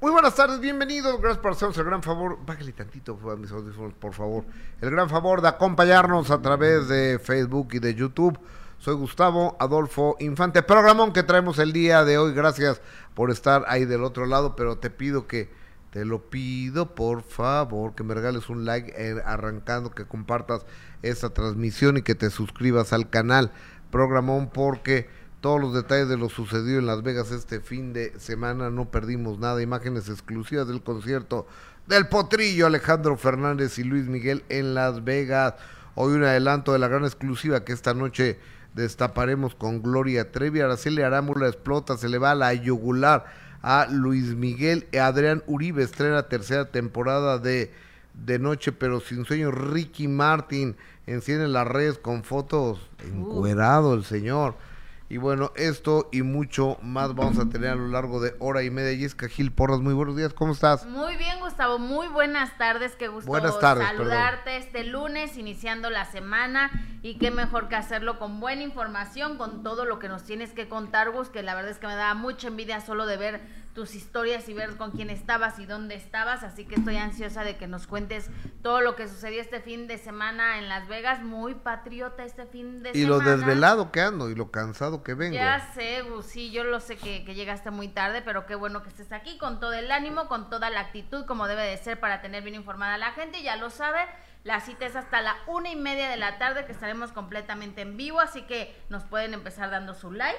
Muy buenas tardes, bienvenidos. Gracias por hacernos el gran favor. Bájale tantito a mis audífonos, por favor. El gran favor de acompañarnos a través de Facebook y de YouTube. Soy Gustavo Adolfo Infante. Programón que traemos el día de hoy. Gracias por estar ahí del otro lado, pero te pido que, te lo pido por favor, que me regales un like eh, arrancando, que compartas esta transmisión y que te suscribas al canal. Programón porque todos los detalles de lo sucedido en Las Vegas este fin de semana, no perdimos nada, imágenes exclusivas del concierto del Potrillo Alejandro Fernández y Luis Miguel en Las Vegas. Hoy un adelanto de la gran exclusiva que esta noche destaparemos con Gloria Trevi. Araceli Arámbula explota, se le va a la yugular a Luis Miguel. Adrián Uribe estrena tercera temporada de De Noche pero sin sueño. Ricky Martin enciende las redes con fotos encuerado el señor. Y bueno, esto y mucho más vamos a tener a lo largo de hora y media. Jessica Gil Porras, muy buenos días, ¿cómo estás? Muy bien, Gustavo, muy buenas tardes, qué gusto Buenas tardes, saludarte este lunes, iniciando la semana, y qué mejor que hacerlo con buena información, con todo lo que nos tienes que contar, Gus, que la verdad es que me da mucha envidia solo de ver tus historias y ver con quién estabas y dónde estabas, así que estoy ansiosa de que nos cuentes todo lo que sucedió este fin de semana en Las Vegas, muy patriota este fin de Y semana. lo desvelado que ando y lo cansado que vengo. Ya sé, Gus, sí, yo lo sé que, que llegaste muy tarde, pero qué bueno que estés aquí con todo el ánimo, con toda la actitud, como debe de ser para tener bien informada a la gente, ya lo sabe. La cita es hasta la una y media de la tarde que estaremos completamente en vivo, así que nos pueden empezar dando su like,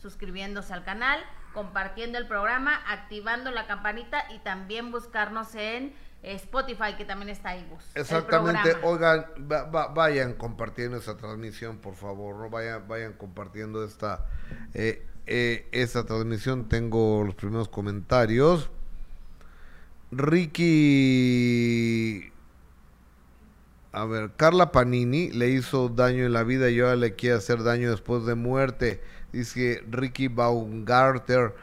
suscribiéndose al canal, compartiendo el programa, activando la campanita y también buscarnos en Spotify, que también está ahí, el Exactamente, oigan, va- va- vayan compartiendo esta transmisión, por favor, ¿no? vayan, vayan compartiendo esta, eh, eh, esta transmisión. Tengo los primeros comentarios. Ricky, a ver, Carla Panini le hizo daño en la vida y ahora le quiere hacer daño después de muerte. Dice Ricky Baumgarter.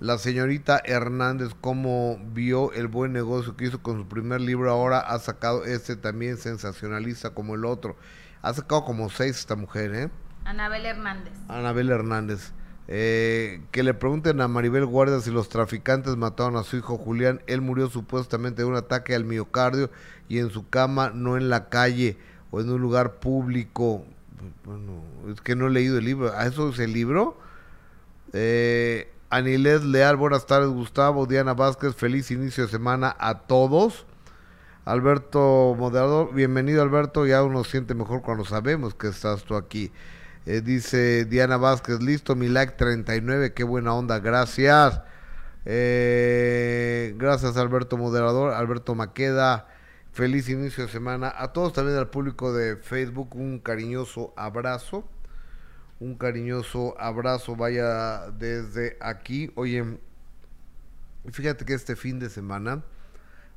La señorita Hernández, como vio el buen negocio que hizo con su primer libro, ahora ha sacado este también sensacionalista como el otro. Ha sacado como seis esta mujer, ¿eh? Anabel Hernández. Anabel Hernández. Eh, que le pregunten a Maribel Guardia si los traficantes mataron a su hijo Julián. Él murió supuestamente de un ataque al miocardio y en su cama, no en la calle o en un lugar público. Bueno, es que no he leído el libro. ¿A eso es el libro? Eh, Anilet Leal, buenas tardes Gustavo, Diana Vázquez, feliz inicio de semana a todos. Alberto Moderador, bienvenido Alberto, ya uno siente mejor cuando sabemos que estás tú aquí. Eh, dice Diana Vázquez, listo, mi like 39, qué buena onda, gracias. Eh, gracias Alberto Moderador, Alberto Maqueda, feliz inicio de semana. A todos también al público de Facebook, un cariñoso abrazo un cariñoso abrazo vaya desde aquí. Oye, fíjate que este fin de semana,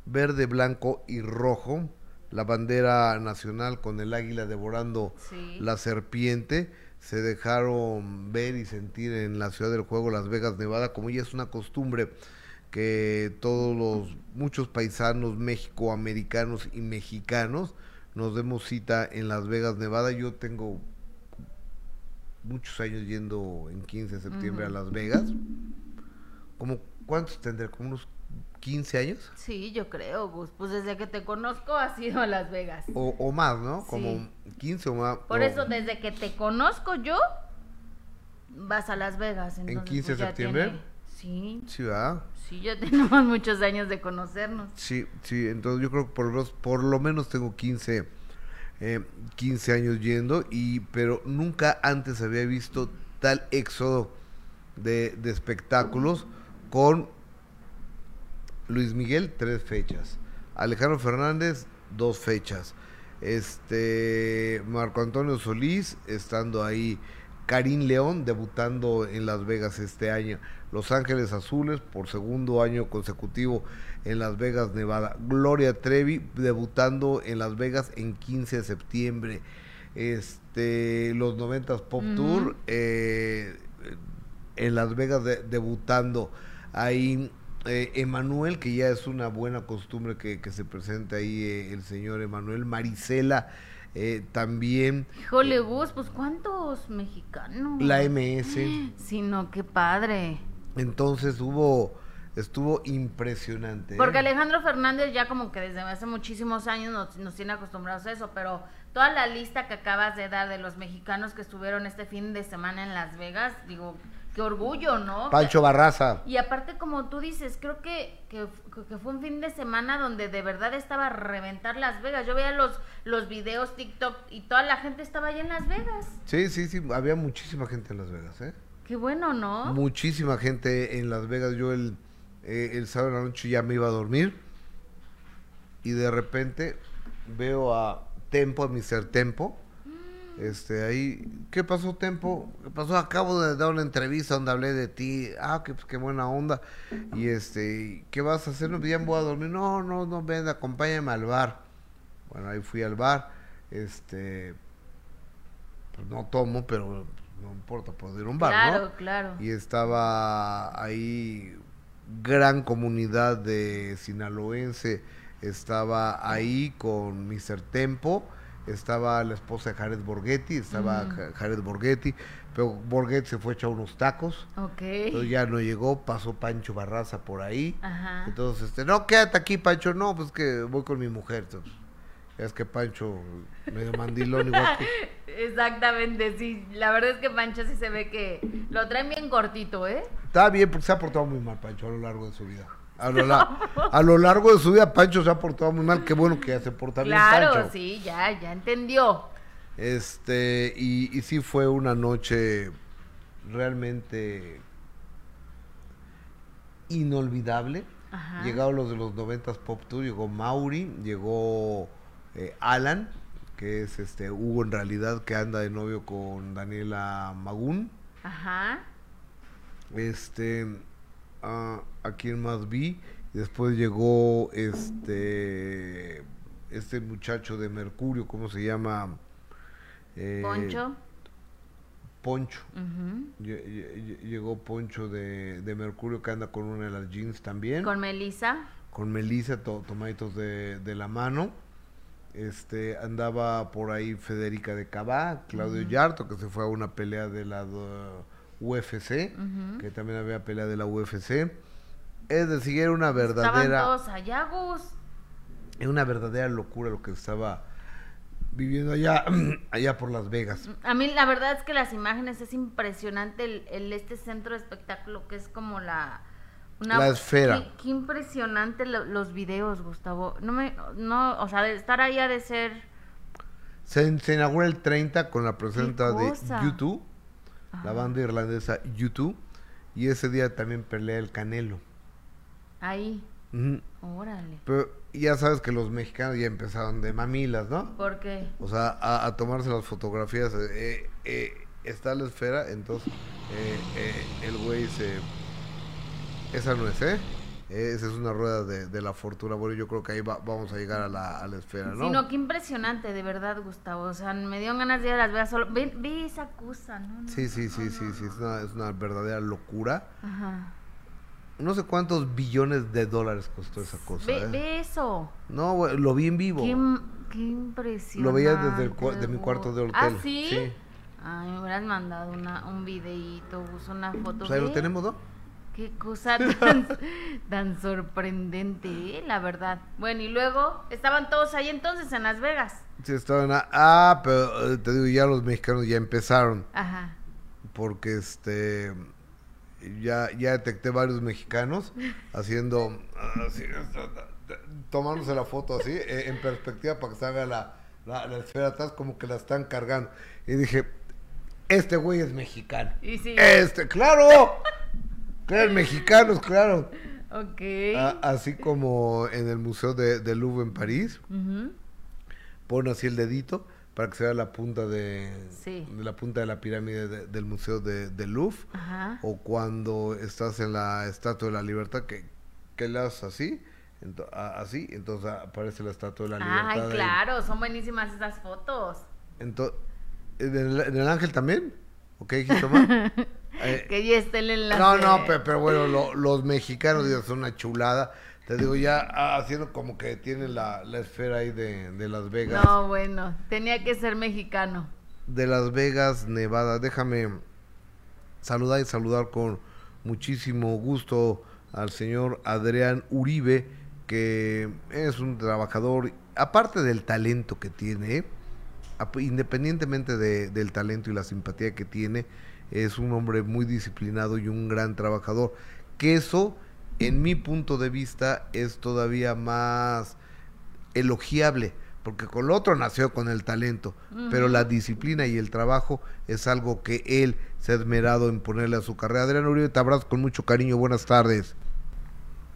verde, blanco y rojo, la bandera nacional con el águila devorando Sí. la serpiente, se dejaron ver y sentir en la ciudad del juego Las Vegas, Nevada, como ya es una costumbre que todos los muchos paisanos mexicoamericanos y mexicanos nos demos cita en Las Vegas, Nevada. Yo tengo muchos años yendo en 15 de septiembre a. Las Vegas. Como, ¿Cuántos tendré? ¿Como unos 15 años? Sí, yo creo, Gus. Pues desde que te conozco has ido a Las Vegas. O, o más, ¿no? Como Sí. 15 o más. Por o- eso, desde que te conozco yo, vas a Las Vegas. Entonces, 15 de pues, septiembre? tiene- Sí, Sí, ¿verdad? Sí, ya tenemos muchos años de conocernos. Sí, sí, entonces yo creo que por lo menos, por lo menos tengo 15, eh, 15 años yendo, y pero nunca antes había visto tal éxodo de, de espectáculos con Luis Miguel, tres fechas. Alejandro Fernández, dos fechas. Este Marco Antonio Solís estando ahí. Karim León debutando en Las Vegas este año. Los Ángeles Azules por segundo año consecutivo en Las Vegas, Nevada. Gloria Trevi debutando en Las Vegas en 15 de septiembre. Este, los 90s Pop. Tour eh, en Las Vegas de- debutando. Ahí eh, Emanuel, que ya es una buena costumbre que, que se presente ahí eh, el señor Emanuel. Marisela eh, también. Híjole, Gus, pues ¿cuántos mexicanos? La MS. Sí, no, qué padre. Entonces hubo Estuvo impresionante. ¿eh? Porque Alejandro Fernández ya como que desde hace muchísimos años nos, nos tiene acostumbrados a eso, pero toda la lista que acabas de dar de los mexicanos que estuvieron este fin de semana en Las Vegas, digo, qué orgullo, ¿no? Pancho Barraza. Y aparte, como tú dices, creo que, que, que fue un fin de semana donde de verdad estaba a reventar Las Vegas. Yo veía los, los videos TikTok y toda la gente estaba allá en Las Vegas. Sí, sí, sí, había muchísima gente en Las Vegas, ¿eh? Qué bueno, ¿no? Muchísima gente en Las Vegas. Yo el, eh, el sábado de la noche ya me iba a dormir y de repente veo a Tempo, a Mr. Tempo. Este, ahí, ¿qué pasó, Tempo? ¿Qué pasó? Acabo de dar una entrevista donde hablé de ti. Ah, que, pues, qué buena onda. Y este, ¿qué vas a hacer? No, ya me voy a dormir. No, no, no, ven, acompáñame al bar. Bueno, ahí fui al bar. Este, pues no tomo, pero no importa, puedo ir a un bar, claro, ¿no? claro. Y estaba ahí gran comunidad de sinaloense, estaba ahí con Mr. Tempo, estaba la esposa de Jared Borghetti, estaba Mm. Ja- Jared Borghetti, pero Borghetti se fue a echar unos tacos, Ok. entonces ya no llegó, pasó Pancho Barraza por ahí, Ajá. entonces, este, no, quédate aquí, Pancho, no, pues que voy con mi mujer, entonces, es que Pancho, medio mandilón, igual que... Exactamente, sí. La verdad es que Pancho sí se ve que lo traen bien cortito, ¿eh? Está bien, porque se ha portado muy mal Pancho a lo largo de su vida. A lo, la- a lo largo de su vida Pancho se ha portado muy mal. Qué bueno que ya se porta bien Claro, Pancho. sí, ya, ya entendió. Este, y, y sí fue una noche realmente inolvidable. Ajá. Llegaron los de los 90 Pop Tour, llegó Mauri, llegó eh, Alan, que es este Hugo en realidad, que anda de novio con Daniela Magún. Ajá. Este, ah, a quien más vi. Después llegó este, este muchacho de Mercurio, ¿cómo se llama? Eh, Poncho. Poncho. Llegó Poncho de, de Mercurio que anda con una de las jeans también. Con Melissa. Con Melissa, to- tomaditos de, de la mano. Este, andaba por ahí Federica de Cabá, Claudio Yarto, que se fue a una pelea de la UFC, que también había pelea de la UFC. Es decir, era una Estaban verdadera, todos allá, Gus. era una verdadera locura lo que estaba viviendo allá, allá por Las Vegas. A mí la verdad es que las imágenes es impresionante el, el- este centro de espectáculo que es como la La esfera. Qué, qué impresionante lo- los videos, Gustavo. No me no, o sea, de estar ahí ha de ser Se, se inaugura el 30 con la presencia de cosa? La banda irlandesa YouTube, y ese día también pelea el Canelo. ahí. Órale. Pero ya sabes que los mexicanos ya empezaron de mamilas, ¿no? ¿Por qué? O sea, a, a tomarse las fotografías. eh, eh, está la esfera, entonces eh, eh, el güey se... Esa no es, ¿eh? Esa es una rueda de, de la fortuna. Bueno, yo creo que ahí va- vamos a llegar a la, a la esfera, ¿no? Sí, no, qué impresionante, de verdad, Gustavo. O sea, me dio ganas de ir a Las Vegas solo. Ve, ve esa cosa, ¿no? no, Sí, sí, sí, no, sí, no, sí, es una, es una verdadera locura. Ajá. No sé cuántos billones de dólares costó esa cosa. Ve, ¿eh? ve eso. No, lo vi en vivo. Qué, im- qué impresionante. Lo veía desde el cua- de mi cuarto de hotel. ¿Ah, sí? Sí. Ay, me hubieras mandado una, un videíto, una foto. Pues ahí lo tenemos, ¿no? Qué cosa tan, tan sorprendente, ¿eh? la verdad. Bueno, y luego estaban todos ahí entonces en Las Vegas. Sí, estaban. a- ah, pero eh, te digo, ya los mexicanos ya empezaron. Ajá. Porque este. Ya, ya detecté varios mexicanos haciendo. así, tomándose la foto así, eh, en perspectiva para que se haga la, la, la esfera atrás, como que la están cargando. Y dije: Este güey es mexicano. Y sí. Este, claro. Claro, mexicanos, claro. Ok. A- así como en el Museo de, de Louvre en París, Ujú. pone así el dedito para que se vea la punta de, Sí. de la punta de la pirámide de- del Museo de, de Louvre. Ajá. O cuando estás en la Estatua de la Libertad, que, que le haces así, así, entonces aparece la Estatua de la Libertad. Ay, claro, son buenísimas esas fotos. Ento- ¿en, el, en el ángel también? ¿Ok, Jitoma? Eh, Que ya está el enlace. No, no, pe- pero, bueno, lo- los mexicanos digo, son una chulada. Te digo, ya ah, haciendo como que tienen la, la esfera ahí de, de Las Vegas. No, bueno, tenía que ser mexicano. De Las Vegas, Nevada. Déjame saludar y saludar con muchísimo gusto al señor Adrián Uribe, que es un trabajador, aparte del talento que tiene, independientemente del talento y la simpatía que tiene, es un hombre muy disciplinado y un gran trabajador. Que eso, en mi punto de vista, es todavía más elogiable, porque con el otro nació con el talento, pero la disciplina y el trabajo es algo que él se ha esmerado en ponerle a su carrera. Adrián Uribe, te abrazo con mucho cariño, buenas tardes.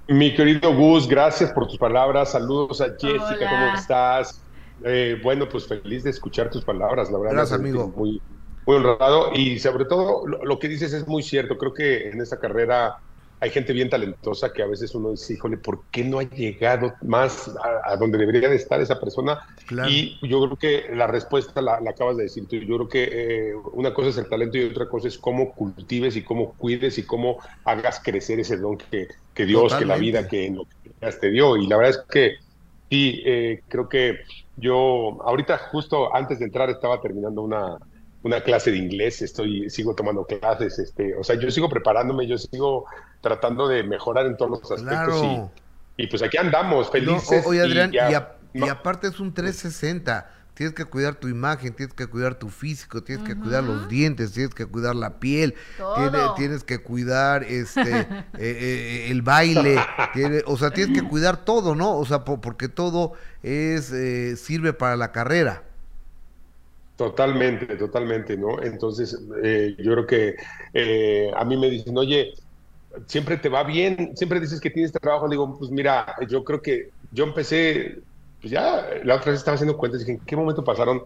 Mi querido Gus, gracias por tus palabras. Saludos a Jessica, ¿cómo estás? Eh, bueno, pues feliz de escuchar tus palabras, la verdad. Gracias, amigo. Muy, muy honrado y sobre todo lo, que dices es muy cierto. Creo que en esta carrera hay gente bien talentosa que a veces uno dice, híjole, ¿por qué no ha llegado más a, donde debería de estar esa persona? Y yo creo que la respuesta la, acabas de decir tú. Yo creo que eh, una cosa es el talento y otra cosa es cómo cultives y cómo cuides y cómo hagas crecer ese don que, que Dios, que la vida, que lo que te dio. Y la verdad es que sí, eh, creo que yo ahorita justo antes de entrar estaba terminando una, una clase de inglés, estoy, sigo tomando clases, este, o sea, yo sigo preparándome, yo sigo tratando de mejorar en todos los aspectos y, pues aquí andamos, felices. oye, Adrián, y, aparte es un 360, tienes que cuidar tu imagen, tienes que cuidar tu físico, tienes que cuidar los dientes, tienes que cuidar la piel, tienes, tienes, que cuidar este eh, eh, el baile, o sea, tienes que cuidar todo, ¿no? O sea, porque todo es eh, sirve para la carrera. Totalmente, totalmente, ¿no? Entonces, eh, yo creo que eh, a mí me dicen, oye, siempre te va bien, siempre dices que tienes trabajo. Le digo, pues mira, yo creo que yo empecé, pues ya la otra vez estaba haciendo cuentas y dije, ¿en qué momento pasaron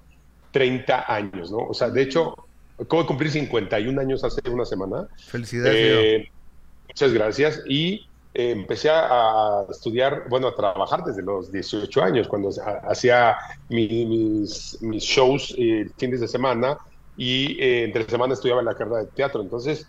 30 años, no? O sea, de hecho, acabo de cumplir 51 años hace una semana. Felicidades. Eh, muchas gracias. Y empecé a, estudiar, bueno, a trabajar desde los 18 años, cuando hacía mis, shows eh, fines de semana y eh, entre semana estudiaba en la carrera de teatro. Entonces,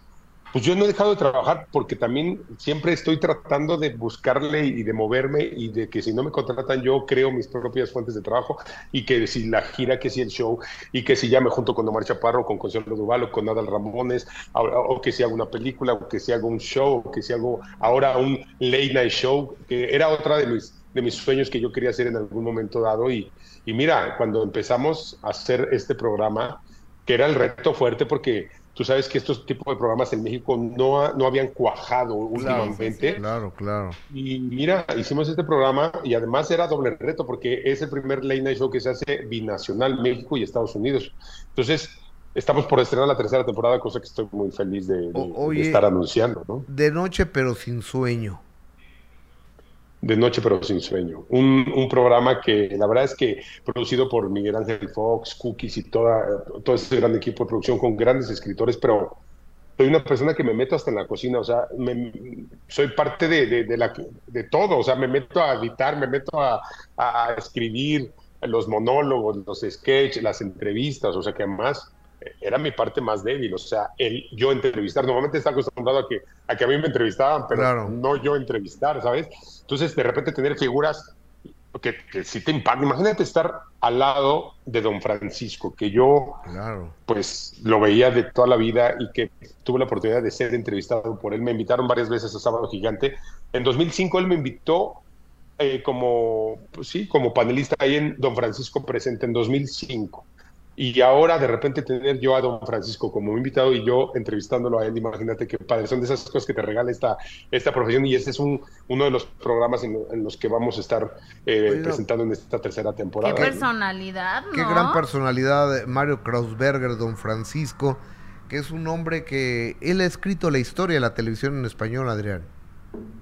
pues yo no he dejado de trabajar porque también siempre estoy tratando de buscarle y de moverme y de que si no me contratan yo creo mis propias fuentes de trabajo y que si la gira, que si el show y que si ya me junto con Omar Chaparro, con Consuelo Duval o con Adal Ramones o, que si hago una película o que si hago un show o que si hago ahora un late night show que era otra de mis, de mis sueños que yo quería hacer en algún momento dado. Y, y mira, cuando empezamos a hacer este programa que era el reto fuerte porque Tú sabes que estos tipos de programas en México no, no habían cuajado últimamente. Claro, claro. Y mira, hicimos este programa y además era doble reto porque es el primer late night show que se hace binacional México y Estados Unidos. Entonces, estamos por estrenar la tercera temporada, cosa que estoy muy feliz de, estar anunciando, ¿no? De noche pero sin sueño de Noche pero sin sueño. Un, programa que la verdad es que producido por Miguel Ángel Fox, Cookies y toda, todo ese gran equipo de producción con grandes escritores, pero soy una persona que me meto hasta en la cocina, o sea, soy parte de, de, la, de todo, o sea, me meto a editar, me meto a, a escribir los monólogos, los sketches, las entrevistas, o sea, que además era mi parte más débil, o sea, el yo entrevistar, normalmente está acostumbrado a que, a que a mí me entrevistaban, pero no yo entrevistar, ¿sabes? Entonces, de repente tener figuras que, que si te impactan, imagínate estar al lado de don Francisco, que yo pues lo veía de toda la vida y que tuve la oportunidad de ser entrevistado por él, me invitaron varias veces a Sábado Gigante, en 2005 él me invitó eh, como, pues sí, como panelista ahí en Don Francisco Presente en 2005 y ahora de repente tener yo a don Francisco como invitado y yo entrevistándolo a él, imagínate qué padre, son de esas cosas que te regala esta, esta profesión y este es un, uno de los programas en, los que vamos a estar eh, presentando en esta tercera temporada. Qué personalidad, ¿no? Qué gran personalidad Mario Krausberger, don Francisco, que es un hombre que él ha escrito la historia de la televisión en español, Adrián.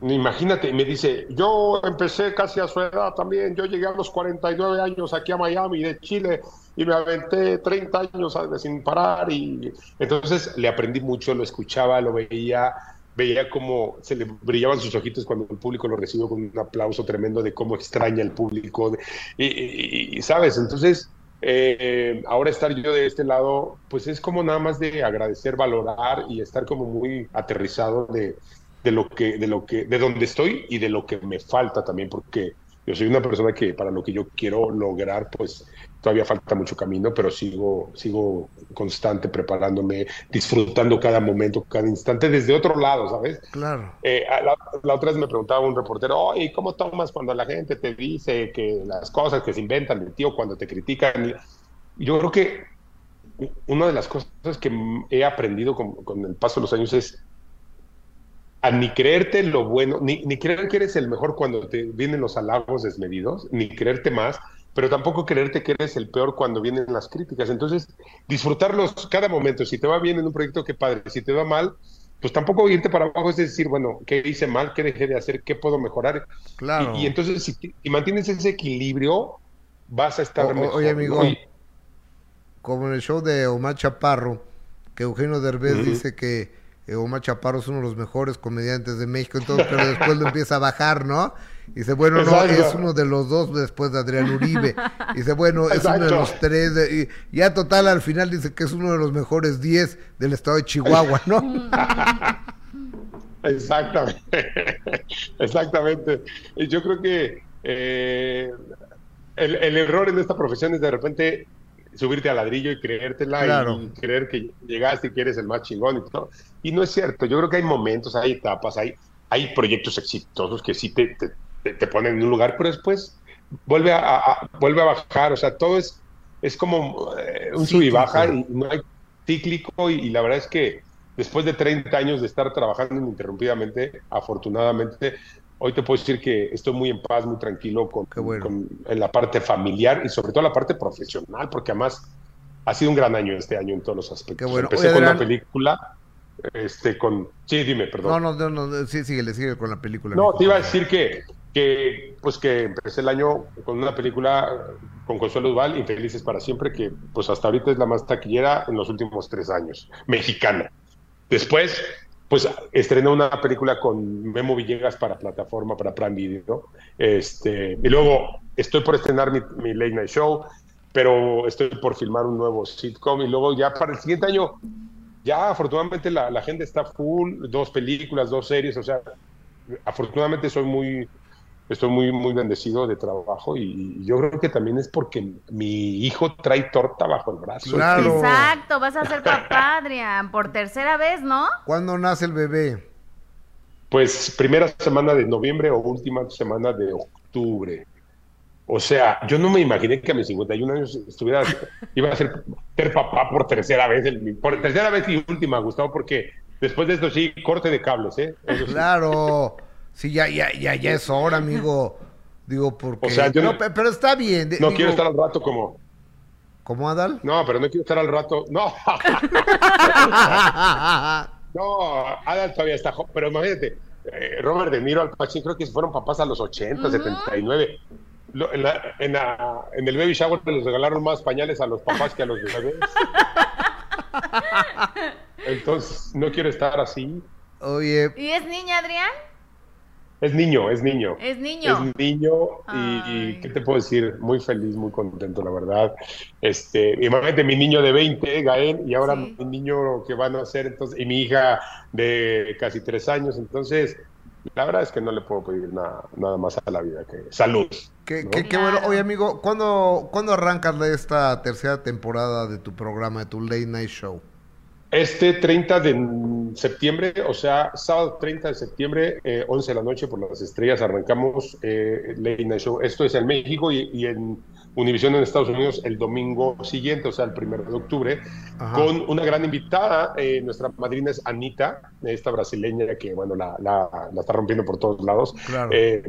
Imagínate, me dice, yo empecé casi a su edad también, yo llegué a los 49 años aquí a Miami de Chile y me aventé 30 años sin parar y entonces le aprendí mucho, lo escuchaba, lo veía, veía cómo se le brillaban sus ojitos cuando el público lo recibió con un aplauso tremendo de cómo extraña el público y, sabes, entonces eh, ahora estar yo de este lado, pues es como nada más de agradecer, valorar y estar como muy aterrizado de, de lo que, de lo que, de donde estoy y de lo que me falta también, porque Yo soy una persona que para lo que yo quiero lograr, pues todavía falta mucho camino, pero sigo, sigo constante preparándome, disfrutando cada momento, cada instante desde otro lado, ¿sabes? Claro. Eh, la, otra vez me preguntaba un reportero, oye, ¿cómo tomas cuando la gente te dice que las cosas que se inventan de ti o cuando te critican? Yo creo que una de las cosas que he aprendido con, con el paso de los años es a ni creerte lo bueno, ni, ni creer que eres el mejor cuando te vienen los halagos desmedidos, ni creerte más, pero tampoco creerte que eres el peor cuando vienen las críticas. Entonces, disfrutarlos cada momento. Si te va bien en un proyecto, qué padre. Si te va mal, pues tampoco irte para abajo es decir, bueno, ¿qué hice mal? ¿Qué dejé de hacer? ¿Qué puedo mejorar? Claro. Y, entonces, si, mantienes ese equilibrio, vas a estar mejor. Oye, amigo, como en el show de Omar Chaparro, que Eugenio Derbez dice que eh, Omar Chaparro es uno de los mejores comediantes de México, entonces, pero después lo empieza a bajar, ¿no? Y dice, bueno, no, es uno de los dos después de Adrián Uribe. Y dice, bueno, es uno de los tres. y ya total, al final dice que es uno de los mejores diez del estado de Chihuahua, ¿no? Exactamente. Exactamente. Y yo creo que eh, el, el error en esta profesión es de repente subirte al ladrillo y creértela y creer que llegaste y que eres el más chingón y todo. Y no es cierto, yo creo que hay momentos, hay etapas, hay, hay proyectos exitosos que sí te, te, ponen en un lugar, pero después vuelve a, vuelve a bajar, o sea, todo es, es como eh, un sub y baja y no hay cíclico y, la verdad es que después de 30 años de estar trabajando ininterrumpidamente, afortunadamente, hoy te puedo decir que estoy muy en paz, muy tranquilo con, en la parte familiar y sobre todo la parte profesional, porque además ha sido un gran año este año en todos los aspectos. Empecé con una película, este, con... Sí, dime, perdón. No, no, no, sí, síguele, sigue con la película. No, te iba a decir que, que, pues que empecé el año con una película con Consuelo Duval, Infelices para Siempre, que pues hasta ahorita es la más taquillera en los últimos tres años, mexicana. Después pues estrenó una película con Memo Villegas para plataforma, para Prime Video. Este, y luego estoy por estrenar mi, Late Night Show, pero estoy por filmar un nuevo sitcom. Y luego ya para el siguiente año, ya afortunadamente la, la está full, dos películas, dos series, o sea, afortunadamente soy muy estoy muy, muy bendecido de trabajo y, yo creo que también es porque mi hijo trae torta bajo el brazo. Exacto, vas a ser papá, Adrián, por tercera vez, ¿no? ¿Cuándo nace el bebé? Pues primera semana de noviembre o última semana de octubre. O sea, yo no me imaginé que a mis 51 años estuviera, iba a ser, ser papá por tercera vez, por tercera vez y última, Gustavo, porque después de esto sí, corte de cables, ¿eh? claro. Sí, ya, ya, ya, ya es hora, amigo. Digo, porque... O sea, yo no, pero está bien. No quiero estar al rato como... ¿Cómo, Adal? No, pero no quiero estar al rato... No. no, Adal todavía está... Pero imagínate, eh, Robert De Niro, Al Pacino, creo que fueron papás a los 80, 79. en, la, en, la, en, el baby shower les regalaron más pañales a los papás que a los bebés. Entonces, no quiero estar así. Oye. ¿Y es niña, Adrián? Es niño, es niño. Es niño. Es niño y, ¿qué te puedo decir? Muy feliz, muy contento, la verdad. Este, imagínate mi niño de 20, Gael, y ahora mi niño que van a nacer, entonces, y mi hija de casi tres años, entonces, la verdad es que no le puedo pedir nada, nada más a la vida que salud. Qué, qué, bueno. Oye, amigo, ¿cuándo, ¿cuándo arrancas de esta tercera temporada de tu programa, de tu Late Night Show? Este 30 de septiembre, o sea, sábado 30 de septiembre, 11 eh, de la noche por las estrellas, arrancamos eh, Late Show. Esto es en México y, en Univision en Estados Unidos el domingo siguiente, o sea, el 1 de octubre, con una gran invitada. Eh, nuestra madrina es Anita, esta brasileña que, bueno, la, la, está rompiendo por todos lados. Eh,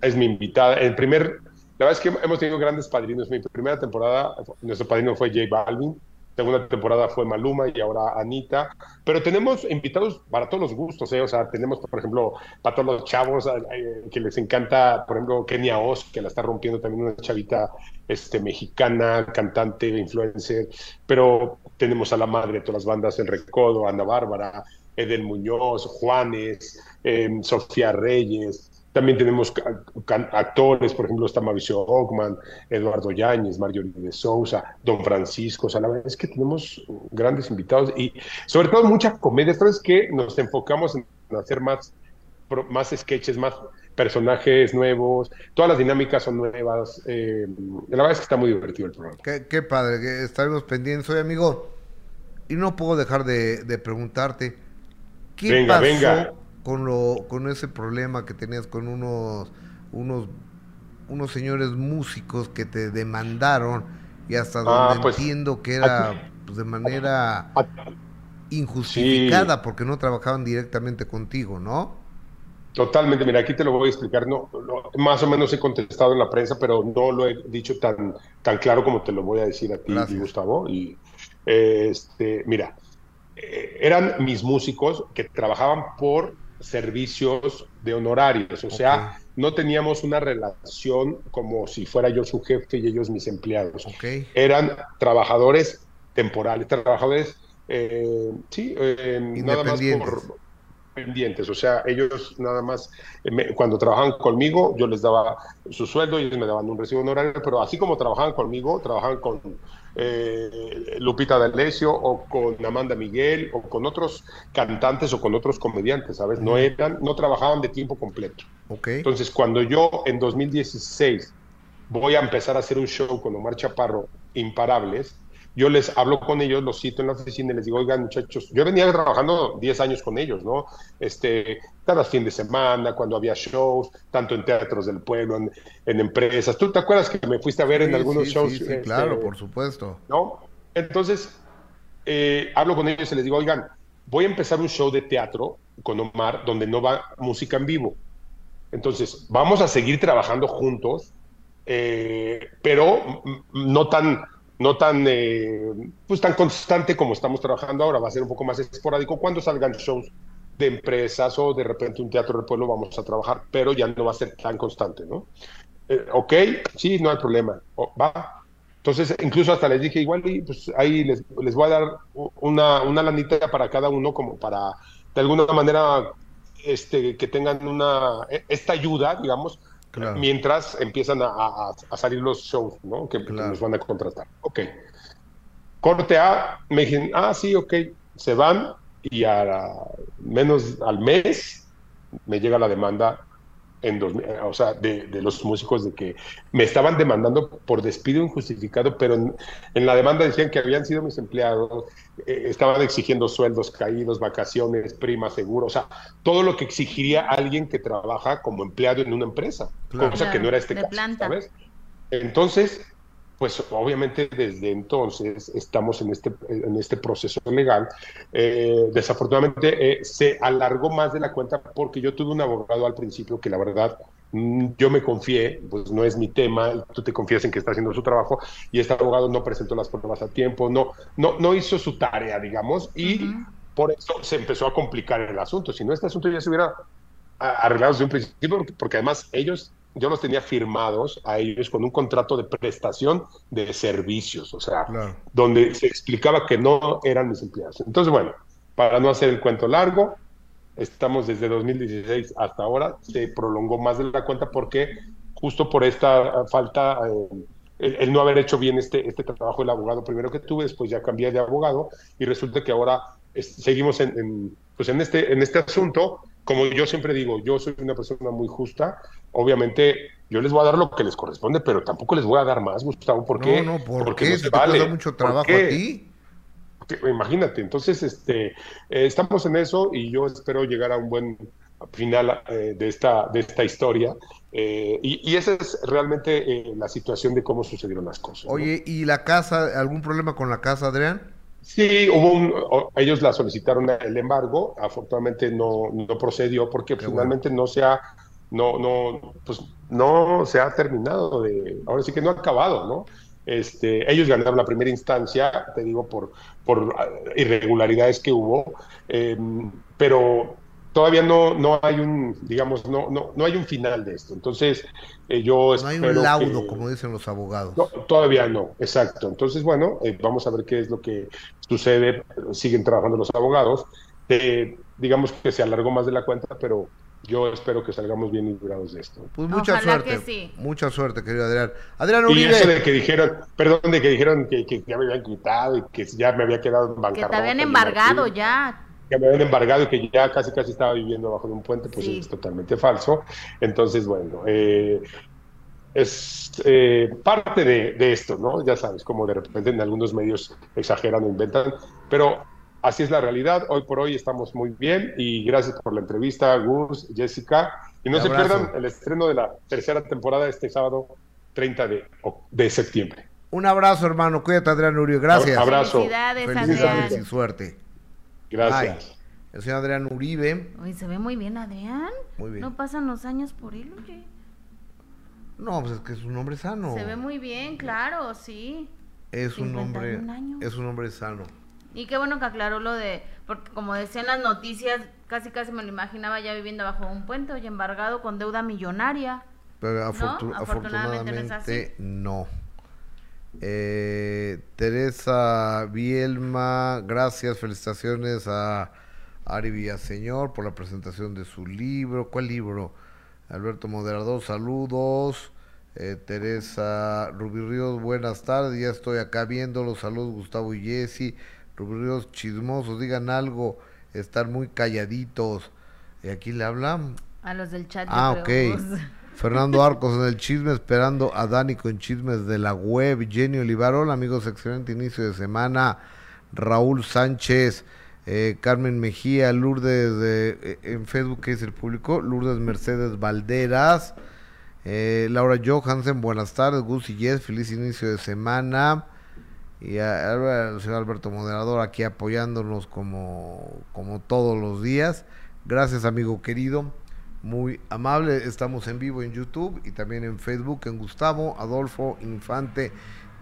es mi invitada. El primer, la verdad es que hemos tenido grandes padrinos. Mi primera temporada, nuestro padrino fue J Balvin segunda temporada fue Maluma y ahora Anita, pero tenemos invitados para todos los gustos, ¿eh? o sea, tenemos, por ejemplo, para todos los chavos eh, que les encanta, por ejemplo, Kenia Oz, que la está rompiendo también una chavita este, mexicana, cantante, influencer, pero tenemos a la madre de todas las bandas, El Recodo, Ana Bárbara, Eden Muñoz, Juanes, eh, Sofía Reyes, también tenemos actores, por ejemplo, está Mauricio Ockman, Eduardo Yáñez, Marjorie de Sousa, Don Francisco. O sea, la verdad es que tenemos grandes invitados y sobre todo mucha comedia. Esto es que nos enfocamos en hacer más, más sketches, más personajes nuevos, todas las dinámicas son nuevas. Eh, la verdad es que está muy divertido el programa. Qué, padre, que estaremos pendientes. Oye, amigo, y no puedo dejar de, preguntarte, ¿qué pasó Con, lo, con ese problema que tenías con unos, unos, unos señores músicos que te demandaron y hasta ah, donde pues, entiendo que era pues, de manera injustificada porque no trabajaban directamente contigo, ¿no? Totalmente, mira, aquí te lo voy a explicar, no, más o menos he contestado en la prensa, pero no lo he dicho tan, tan claro como te lo voy a decir a ti, Gustavo. Y este, mira, eh, eran mis músicos que trabajaban por servicios de honorarios, o sea, no teníamos una relación como si fuera yo su jefe y ellos mis empleados. Eran trabajadores temporales, trabajadores, eh, sí, eh, nada más por pendientes, o sea, ellos nada más, eh, cuando trabajaban conmigo, yo les daba su sueldo y ellos me daban un recibo honorario, pero así como trabajaban conmigo, trabajaban con eh, Lupita D'Alessio o con Amanda Miguel o con otros cantantes o con otros comediantes, ¿sabes? No eran, no trabajaban de tiempo completo. Okay. Entonces, cuando yo en 2016 voy a empezar a hacer un show con Omar Chaparro, Imparables, yo les hablo con ellos, los cito en la oficina y les digo, oigan muchachos, yo venía trabajando 10 años con ellos, ¿no? Este, cada fin de semana, cuando había shows, tanto en teatros del pueblo, en, empresas. ¿Tú te acuerdas que me fuiste a ver en algunos shows? Sí, sí, claro, este, por supuesto. ¿No? Entonces, eh, hablo con ellos y les digo, oigan, voy a empezar un show de teatro con Omar donde no va música en vivo. Entonces, vamos a seguir trabajando juntos, eh, pero no tan no tan, eh, pues tan constante como estamos trabajando ahora, va a ser un poco más esporádico cuando salgan shows de empresas o de repente un teatro del pueblo vamos a trabajar, pero ya no va a ser tan constante, ¿no? Eh, ok, sí, no hay problema, va. Entonces, incluso hasta les dije, igual, pues ahí les, les voy a dar una, una lanita para cada uno, como para, de alguna manera, este, que tengan una, e, esta ayuda, digamos, mientras empiezan a, salir los shows, ¿no? Que, nos van a contratar. Ok. Corte A, me dicen, ah, sí, ok, se van y a menos al mes me llega la demanda en dos, o sea, de, los músicos de que me estaban demandando por despido injustificado, pero en, la demanda decían que habían sido mis empleados, eh, estaban exigiendo sueldos caídos, vacaciones, prima, seguro, o sea, todo lo que exigiría alguien que trabaja como empleado en una empresa, cosa que no era este caso, ¿sabes? Entonces, pues obviamente desde entonces estamos en este, en este proceso legal. Eh, desafortunadamente eh, se alargó más de la cuenta porque yo tuve un abogado al principio que la verdad mm, yo me confié, pues no es mi tema, tú te confías en que está haciendo su trabajo y este abogado no presentó las pruebas a tiempo, no, no, no hizo su tarea, digamos, y por eso se empezó a complicar el asunto. Si no, este asunto ya se hubiera arreglado desde un principio, porque además ellos yo los tenía firmados a ellos con un contrato de prestación de servicios, o sea, donde se explicaba que no eran mis empleados. Entonces, bueno, para no hacer el cuento largo, estamos desde 2016 hasta ahora, se prolongó más de la cuenta porque justo por esta falta, eh, el, no haber hecho bien este, este trabajo del abogado primero que tuve, después ya cambié de abogado y resulta que ahora seguimos en, pues en, este, en este asunto como yo siempre digo, yo soy una persona muy justa. Obviamente, yo les voy a dar lo que les corresponde, pero tampoco les voy a dar más, Gustavo. ¿Por qué? No, no, ¿por Porque qué? vale. mucho trabajo a ti? imagínate, entonces este, eh, estamos en eso y yo espero llegar a un buen final eh, de, esta, de esta historia. Eh, y, esa es realmente la situación de cómo sucedieron las cosas. Oye, ¿y la casa, algún problema con la casa, Adrián? Sí, hubo un, ellos la solicitaron el embargo, afortunadamente no, no procedió porque finalmente no se ha, no, no, pues no se ha terminado de, ahora sí que no ha acabado, ¿no? Este, ellos ganaron la primera instancia, te digo, por, por irregularidades que hubo, em, pero todavía no, no hay un, digamos, no, no, no hay un final de esto. Entonces, eh, yo No hay un laudo, como dicen los abogados. todavía no, exacto. Entonces, bueno, eh, vamos a ver qué es lo que sucede. Siguen trabajando los abogados. Eh, digamos que se alargó más de la cuenta, pero yo espero que salgamos bien librados de esto. Pues mucha suerte. Mucha suerte, querido Adrián. Adrián Uribe. Y eso de que dijeron, perdón, de que dijeron que, ya me habían quitado y que ya me había quedado en Que te habían embargado ya. Que me habían embargado y que ya casi casi estaba viviendo bajo de un puente, pues es totalmente falso. Entonces, bueno, eh, es eh, parte de, de, esto, ¿no? Ya sabes, como de repente en algunos medios exageran o inventan, pero así es la realidad. Hoy por hoy estamos muy bien y gracias por la entrevista, Gus, Jessica. Y no se pierdan el estreno de la tercera temporada este sábado 30 de, de septiembre. Un abrazo, hermano. Cuídate, Adrián Uribe. Gracias. Un abrazo. Felicidades, Felicidades y suerte. Gracias. el señor Adrián Uribe. Oye, se ve muy bien, Adrián. Muy bien. No pasan los años por él, oye. No, pues es que es un hombre sano. Se ve muy bien, claro, sí. Es un hombre, es un hombre sano. Y qué bueno que aclaró lo de, porque como decían las noticias, casi casi me lo imaginaba ya viviendo bajo un puente y embargado con deuda millonaria. Pero afortunadamente, no. Eh, Teresa Bielma, gracias, felicitaciones a Ari Villaseñor por la presentación de su libro. ¿Cuál libro? Alberto Moderador, saludos. Eh, Teresa Rubí Ríos, buenas tardes. Ya estoy acá viendo los saludos, Gustavo y Jessy. Rubí Ríos, chismosos, digan algo. Están muy calladitos. ¿Y aquí le hablan? A los del chat. Ah, ok. Fernando Arcos en el chisme, esperando a Dani con chismes de la web. Jenny Olivarol, amigos, excelente inicio de semana. Raúl Sánchez. Eh, Carmen Mejía, Lourdes de, eh, en Facebook, que es el público, Lourdes Mercedes Valderas, eh, Laura Johansen, buenas tardes, Gus y Jess, feliz inicio de semana. Y el señor Alberto Moderador aquí apoyándonos como, como todos los días. Gracias, amigo querido, muy amable. Estamos en vivo en YouTube y también en Facebook, en Gustavo Adolfo Infante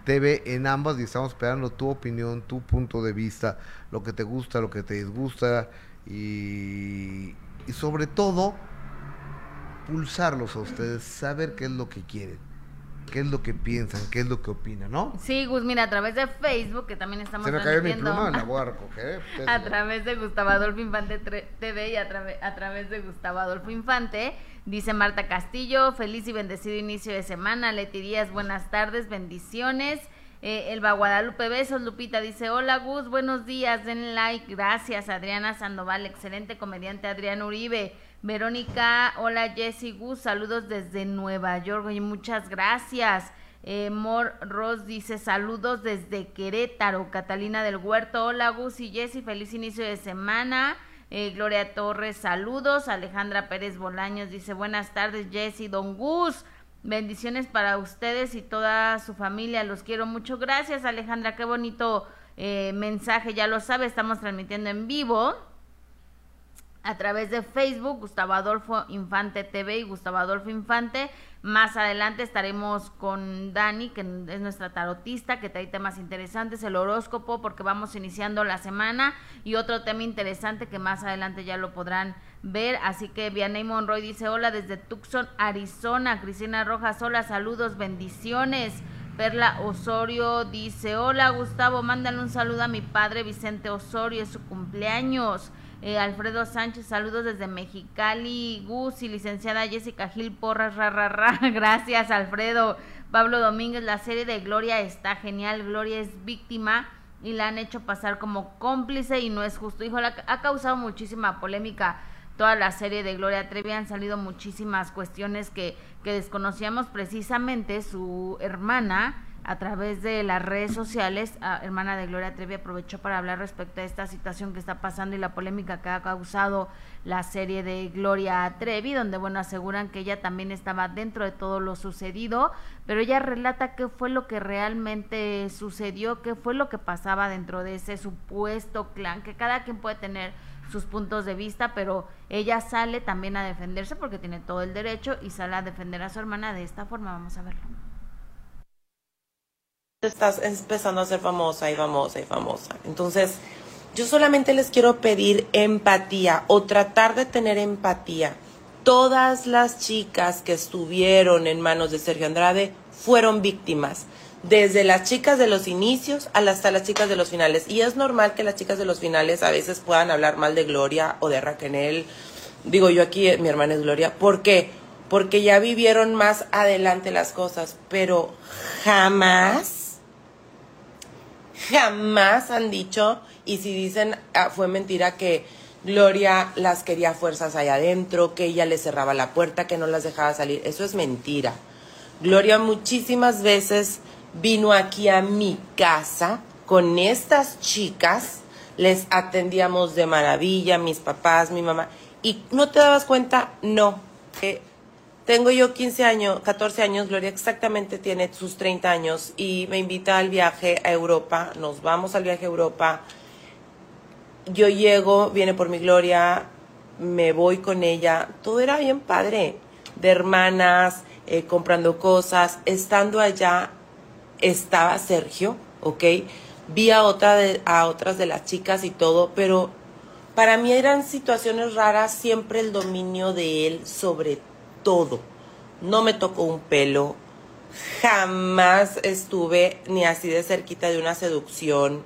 TV en ambas y estamos esperando tu opinión, tu punto de vista, lo que te gusta, lo que te disgusta y, y sobre todo pulsarlos a ustedes, saber qué es lo que quieren qué es lo que piensan, qué es lo que opinan, ¿no? Sí, Gus, mira, a través de Facebook, que también estamos Se me cayó mi pluma, la voy a recoger. a través de Gustavo Adolfo Infante TV y a, a través de Gustavo Adolfo Infante, Dice Marta Castillo, feliz y bendecido inicio de semana. Leti Díaz, buenas tardes, bendiciones. Eh, Elba Guadalupe, besos. Lupita dice, hola Gus, buenos días, den like, gracias. Adriana Sandoval, excelente comediante Adrián Uribe. Verónica, hola Jessy Gus, saludos desde Nueva York y muchas gracias. Eh, Mor Ross dice saludos desde Querétaro. Catalina del Huerto, hola Gus y Jessy, feliz inicio de semana. Eh, Gloria Torres, saludos. Alejandra Pérez Bolaños dice buenas tardes, Jessy, Don Gus. Bendiciones para ustedes y toda su familia. Los quiero mucho. Gracias, Alejandra. Qué bonito eh, mensaje. Ya lo sabe, estamos transmitiendo en vivo a través de Facebook, Gustavo Adolfo Infante TV y Gustavo Adolfo Infante. Más adelante estaremos con Dani, que es nuestra tarotista, que trae temas interesantes, el horóscopo, porque vamos iniciando la semana, y otro tema interesante que más adelante ya lo podrán ver. Así que Vianey Monroy dice, hola desde Tucson, Arizona. Cristina Rojas, hola, saludos, bendiciones. Perla Osorio dice, hola Gustavo, mándale un saludo a mi padre Vicente Osorio, es su cumpleaños. Eh, Alfredo Sánchez, saludos desde Mexicali, Gus y licenciada Jessica Gil Porras, ra, ra, ra. gracias Alfredo. Pablo Domínguez, la serie de Gloria está genial, Gloria es víctima y la han hecho pasar como cómplice y no es justo. Hijo, ha causado muchísima polémica toda la serie de Gloria Trevi, han salido muchísimas cuestiones que, que desconocíamos precisamente su hermana a través de las redes sociales, hermana de Gloria Trevi aprovechó para hablar respecto a esta situación que está pasando y la polémica que ha causado la serie de Gloria Trevi, donde bueno aseguran que ella también estaba dentro de todo lo sucedido, pero ella relata qué fue lo que realmente sucedió, qué fue lo que pasaba dentro de ese supuesto clan, que cada quien puede tener sus puntos de vista, pero ella sale también a defenderse porque tiene todo el derecho y sale a defender a su hermana de esta forma. Vamos a verlo estás empezando a ser famosa y famosa y famosa. Entonces, yo solamente les quiero pedir empatía o tratar de tener empatía. Todas las chicas que estuvieron en manos de Sergio Andrade fueron víctimas, desde las chicas de los inicios hasta las chicas de los finales. Y es normal que las chicas de los finales a veces puedan hablar mal de Gloria o de Raquel. Digo yo aquí, mi hermana es Gloria. ¿Por qué? Porque ya vivieron más adelante las cosas, pero jamás jamás han dicho Y si dicen, ah, fue mentira que Gloria las quería fuerzas allá adentro, que ella les cerraba la puerta, que no las dejaba salir, eso es mentira. Gloria muchísimas veces vino aquí a mi casa con estas chicas, les atendíamos de maravilla, mis papás, mi mamá, y no te dabas cuenta, no. Eh, tengo yo 15 años, 14 años, Gloria exactamente tiene sus 30 años y me invita al viaje a Europa, nos vamos al viaje a Europa. Yo llego, viene por mi Gloria, me voy con ella, todo era bien padre, de hermanas, eh, comprando cosas, estando allá estaba Sergio, ¿ok? Vi a, otra de, a otras de las chicas y todo, pero para mí eran situaciones raras siempre el dominio de él sobre todo. No me tocó un pelo, jamás estuve ni así de cerquita de una seducción.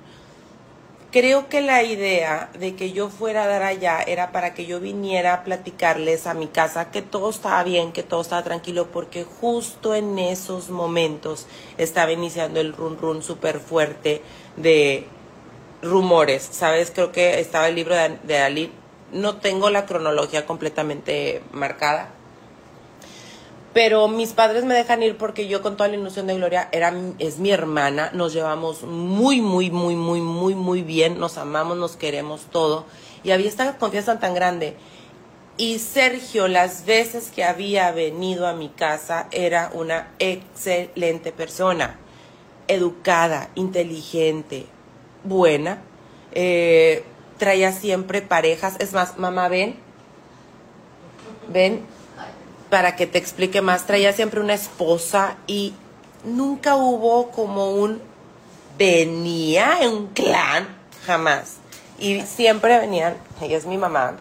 Creo que la idea de que yo fuera a dar allá era para que yo viniera a platicarles a mi casa que todo estaba bien, que todo estaba tranquilo, porque justo en esos momentos estaba iniciando el run run súper fuerte de rumores, ¿sabes? Creo que estaba el libro de, de Ali. No tengo la cronología completamente marcada, pero mis padres me dejan ir porque yo con toda la ilusión de Gloria era, es mi hermana, nos llevamos muy, muy, muy, muy, muy, muy bien, nos amamos, nos queremos todo. Y había esta confianza tan grande. Y Sergio, las veces que había venido a mi casa, era una excelente persona, educada, inteligente, buena. Eh, traía siempre parejas. Es más, mamá, ven, ven, para que te explique más, traía siempre una esposa y nunca hubo como un venía en un clan, jamás. Y siempre venían, ella es mi mamá.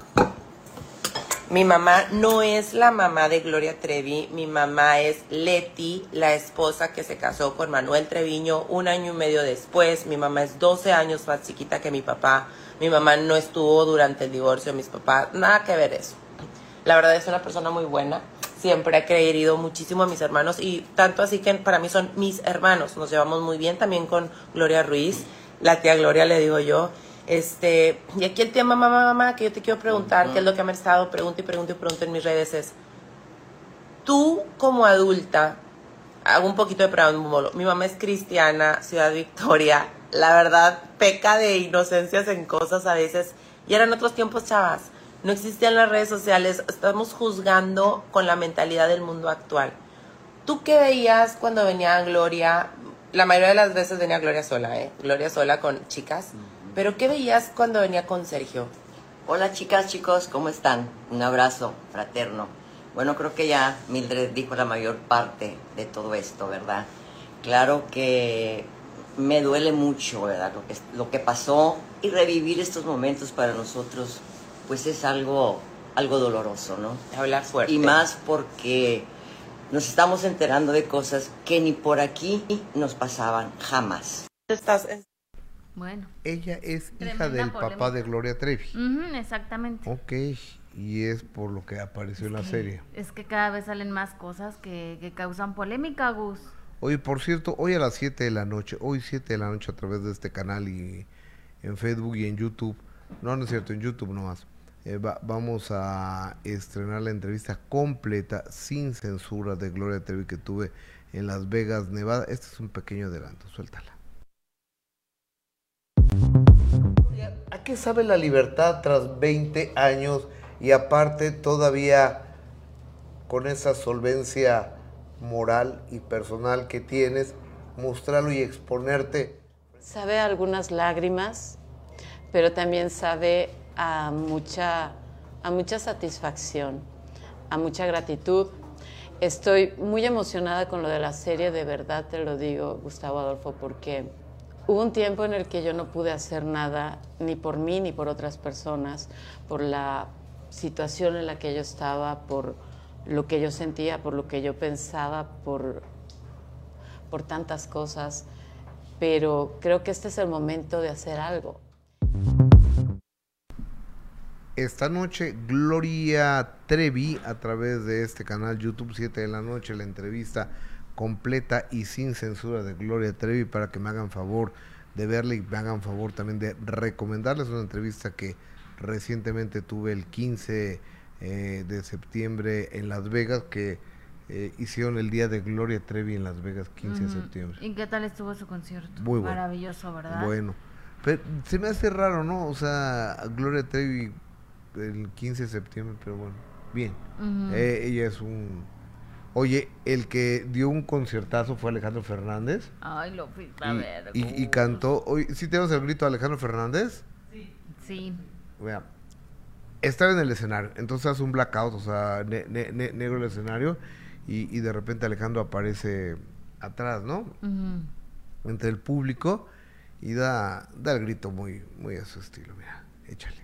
Mi mamá no es la mamá de Gloria Trevi, mi mamá es Leti, la esposa que se casó con Manuel Treviño un año y medio después. Mi mamá es 12 años más chiquita que mi papá. Mi mamá no estuvo durante el divorcio de mis papás, nada que ver eso. La verdad es una persona muy buena siempre ha querido muchísimo a mis hermanos y tanto así que para mí son mis hermanos. Nos llevamos muy bien también con Gloria Ruiz, la tía Gloria le digo yo. Este, y aquí el tema, mamá, mamá, que yo te quiero preguntar, que es lo que me ha estado pregunto y pregunto y pregunto en mis redes es, tú como adulta, hago un poquito de preámbulo, mi mamá es cristiana, Ciudad Victoria, la verdad peca de inocencias en cosas a veces, y eran otros tiempos, chavas no existían las redes sociales, estamos juzgando con la mentalidad del mundo actual. ¿Tú qué veías cuando venía Gloria? La mayoría de las veces venía Gloria sola, ¿eh? Gloria sola con chicas. Pero ¿qué veías cuando venía con Sergio? Hola chicas, chicos, ¿cómo están? Un abrazo fraterno. Bueno, creo que ya Mildred dijo la mayor parte de todo esto, ¿verdad? Claro que me duele mucho, ¿verdad? Lo que, lo que pasó y revivir estos momentos para nosotros pues es algo, algo doloroso, ¿no? Hablar fuerte. Y más porque nos estamos enterando de cosas que ni por aquí nos pasaban jamás. Estás Bueno. Ella es hija del papá de Gloria Trevi. Exactamente. Ok, y es por lo que apareció en la serie. Es que cada vez salen más cosas que, que causan polémica, Gus. Oye, por cierto, hoy a las 7 de la noche, hoy 7 de la noche a través de este canal y en Facebook y en YouTube, no, no es cierto, en YouTube nomás, eh, va- vamos a estrenar la entrevista completa, sin censura, de Gloria Trevi que tuve en Las Vegas, Nevada. Este es un pequeño adelanto, suéltala. ¿A qué sabe la libertad tras 20 años y aparte todavía con esa solvencia moral y personal que tienes, mostrarlo y exponerte? Sabe algunas lágrimas, pero también sabe a mucha, a mucha satisfacción, a mucha gratitud. Estoy muy emocionada con lo de la serie, de verdad te lo digo, Gustavo Adolfo, porque hubo un tiempo en el que yo no pude hacer nada, ni por mí ni por otras personas, por la situación en la que yo estaba, por lo que yo sentía, por lo que yo pensaba, por, por tantas cosas, pero creo que este es el momento de hacer algo. Esta noche, Gloria Trevi, a través de este canal YouTube 7 de la noche, la entrevista completa y sin censura de Gloria Trevi para que me hagan favor de verle y me hagan favor también de recomendarles una entrevista que recientemente tuve el 15 eh, de septiembre en Las Vegas, que eh, hicieron el día de Gloria Trevi en Las Vegas, 15 de septiembre. ¿Y qué tal estuvo su concierto? Muy bueno. Maravilloso, ¿verdad? Bueno, pero se me hace raro, ¿no? O sea, Gloria Trevi el 15 de septiembre, pero bueno, bien. Eh, ella es un... Oye, el que dio un conciertazo fue Alejandro Fernández. Ay, lo fui a ver. Y, y cantó. Hoy, ¿Sí tenemos el grito de Alejandro Fernández? Sí. Sí. Vea, estaba en el escenario, entonces hace un blackout, o sea, negro el escenario, y, de repente Alejandro aparece atrás, ¿no? Entre el público y da, da el grito muy, muy a su estilo, mira, échale.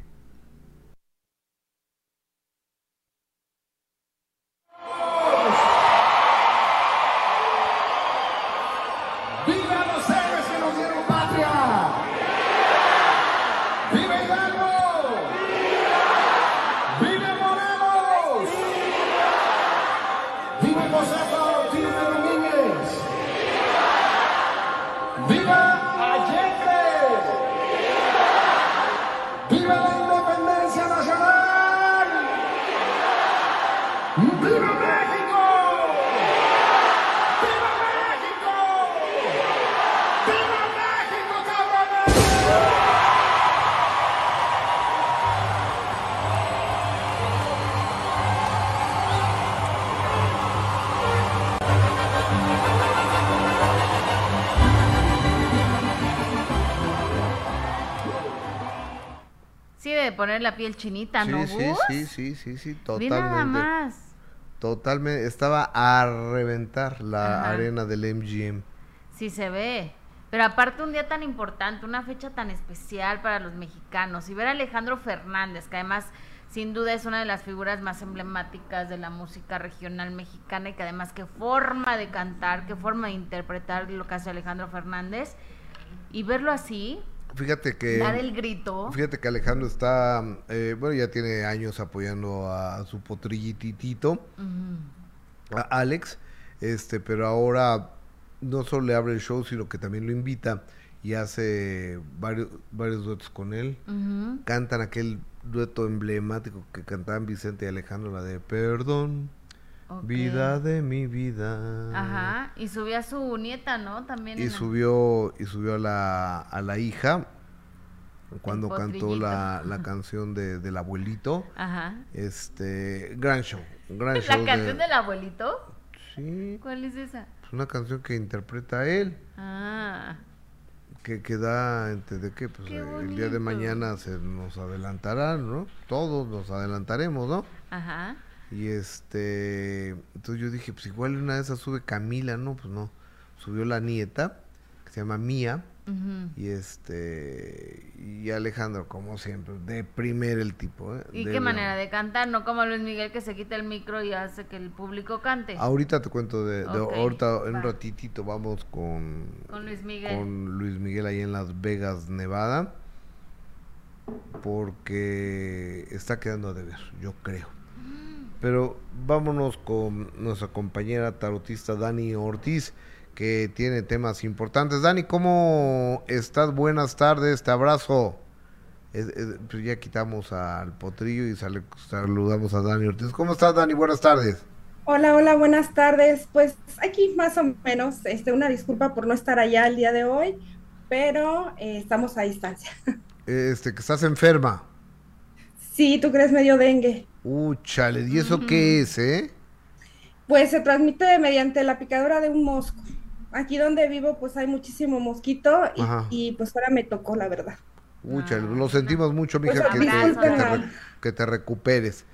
Poner la piel chinita, ¿no? Sí, sí, sí, sí, sí, totalmente. nada más. Totalmente, estaba a reventar la arena del MGM. Sí se ve. Pero aparte un día tan importante, una fecha tan especial para los mexicanos y ver a Alejandro Fernández, que además sin duda es una de las figuras más emblemáticas de la música regional mexicana y que además qué forma de cantar, qué forma de interpretar lo que hace Alejandro Fernández y verlo así, Fíjate que. Dar el grito. Fíjate que Alejandro está. Eh, bueno, ya tiene años apoyando a, su potrillititito, a Alex. Este, pero ahora no solo le abre el show, sino que también lo invita y hace varios, varios duetos con él. Cantan aquel dueto emblemático que cantaban Vicente y Alejandro, la de Perdón. Vida de mi vida. Ajá, y subió a su nieta, ¿no? También. Y subió, y subió a la, a la hija cuando cantó la, la canción de, del abuelito. Ajá. Este, gran show, gran show. ¿La canción del abuelito? Sí. ¿Cuál es esa? Es una canción que interpreta él. Ah. Que, que da, ¿de qué? Pues eh, el día de mañana se nos adelantará, ¿no? Todos nos adelantaremos, ¿no? Ajá. Y este, entonces yo dije, pues igual una de esas sube Camila, no, pues no, subió la nieta, que se llama Mía, y este, y Alejandro, como siempre, de primer el tipo. ¿eh? ¿Y qué manera de cantar? No como Luis Miguel que se quita el micro y hace que el público cante. Ahorita te cuento de, ahorita en un ratitito vamos con, con Luis Miguel. Con Luis Miguel ahí en Las Vegas, Nevada, porque está quedando a deber, yo creo. Pero vámonos con nuestra compañera tarotista Dani Ortiz, que tiene temas importantes. Dani, ¿cómo estás? Buenas tardes, te abrazo. pues ya quitamos al potrillo y saludamos a Dani Ortiz. ¿Cómo estás, Dani? Buenas tardes. Hola, hola, buenas tardes. Pues aquí más o menos, este, una disculpa por no estar allá el día de hoy, pero eh, estamos a distancia. Este, que estás enferma. Sí, tú crees medio dengue. Uh, chale, ¿y eso qué es, eh? Pues se transmite mediante la picadura de un mosco. Aquí donde vivo, pues hay muchísimo mosquito y, pues ahora me tocó, la verdad. Uh, chale, lo sentimos mucho, mija, pues, que, te, recuperes.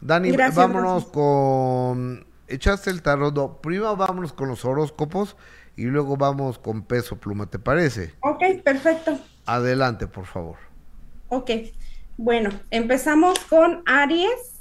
Dani, vámonos con... Echaste el tarot, primero vámonos con los horóscopos y luego vamos con peso pluma, ¿te parece? Ok, perfecto. Adelante, por favor. Ok. Bueno, empezamos con Aries.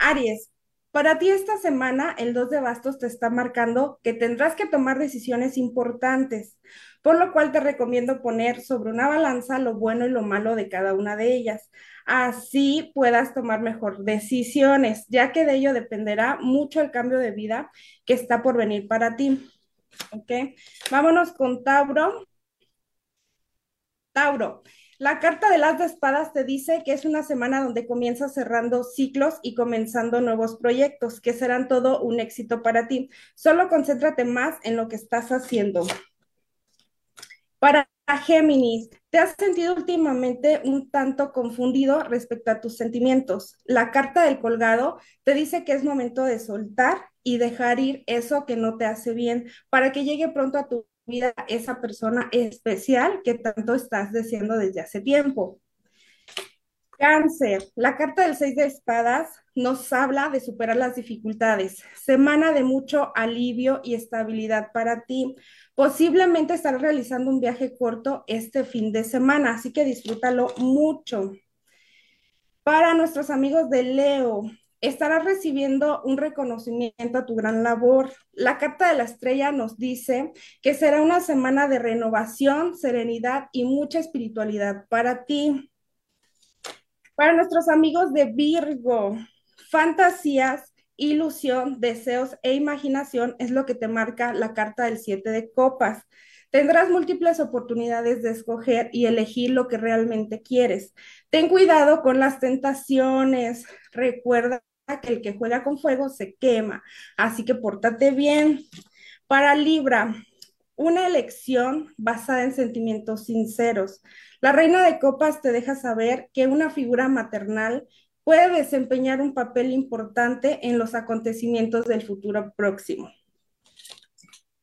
Aries, para ti esta semana el 2 de bastos te está marcando que tendrás que tomar decisiones importantes, por lo cual te recomiendo poner sobre una balanza lo bueno y lo malo de cada una de ellas. Así puedas tomar mejor decisiones, ya que de ello dependerá mucho el cambio de vida que está por venir para ti. ¿Ok? Vámonos con Tauro. Tauro, la carta de las espadas te dice que es una semana donde comienzas cerrando ciclos y comenzando nuevos proyectos, que serán todo un éxito para ti. Solo concéntrate más en lo que estás haciendo. Para Géminis, te has sentido últimamente un tanto confundido respecto a tus sentimientos. La carta del colgado te dice que es momento de soltar y dejar ir eso que no te hace bien para que llegue pronto a tu vida esa persona especial que tanto estás deseando desde hace tiempo. Cáncer, la carta del seis de espadas nos habla de superar las dificultades, semana de mucho alivio y estabilidad para ti. Posiblemente estarás realizando un viaje corto este fin de semana, así que disfrútalo mucho. Para nuestros amigos de Leo, estarás recibiendo un reconocimiento a tu gran labor. La carta de la estrella nos dice que será una semana de renovación, serenidad y mucha espiritualidad para ti. Para nuestros amigos de Virgo, fantasías, ilusión, deseos e imaginación es lo que te marca la carta del siete de copas. Tendrás múltiples oportunidades de escoger y elegir lo que realmente quieres. Ten cuidado con las tentaciones. Recuerda que el que juega con fuego se quema. Así que pórtate bien. Para Libra, una elección basada en sentimientos sinceros. La reina de copas te deja saber que una figura maternal puede desempeñar un papel importante en los acontecimientos del futuro próximo.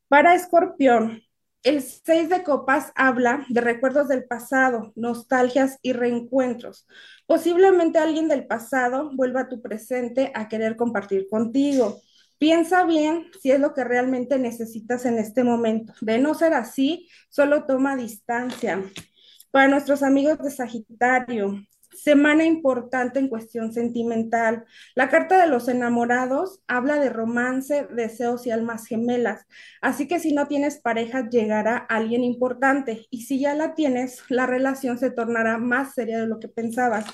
Para Escorpión, el seis de copas habla de recuerdos del pasado, nostalgias y reencuentros. Posiblemente alguien del pasado vuelva a tu presente a querer compartir contigo. Piensa bien si es lo que realmente necesitas en este momento. De no ser así, solo toma distancia. Para nuestros amigos de Sagitario, semana importante en cuestión sentimental. La carta de los enamorados habla de romance, deseos y almas gemelas. Así que si no tienes pareja, llegará alguien importante. Y si ya la tienes, la relación se tornará más seria de lo que pensabas.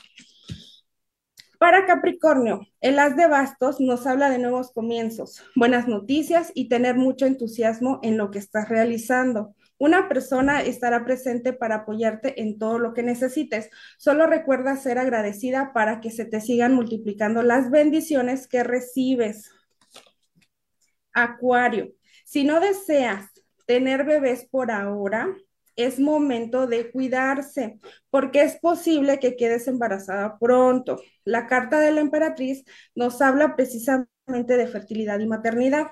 Para Capricornio, el as de bastos nos habla de nuevos comienzos, buenas noticias y tener mucho entusiasmo en lo que estás realizando. Una persona estará presente para apoyarte en todo lo que necesites. Solo recuerda ser agradecida para que se te sigan multiplicando las bendiciones que recibes. Acuario, si no deseas tener bebés por ahora, es momento de cuidarse, porque es posible que quedes embarazada pronto. La carta de la emperatriz nos habla precisamente de fertilidad y maternidad.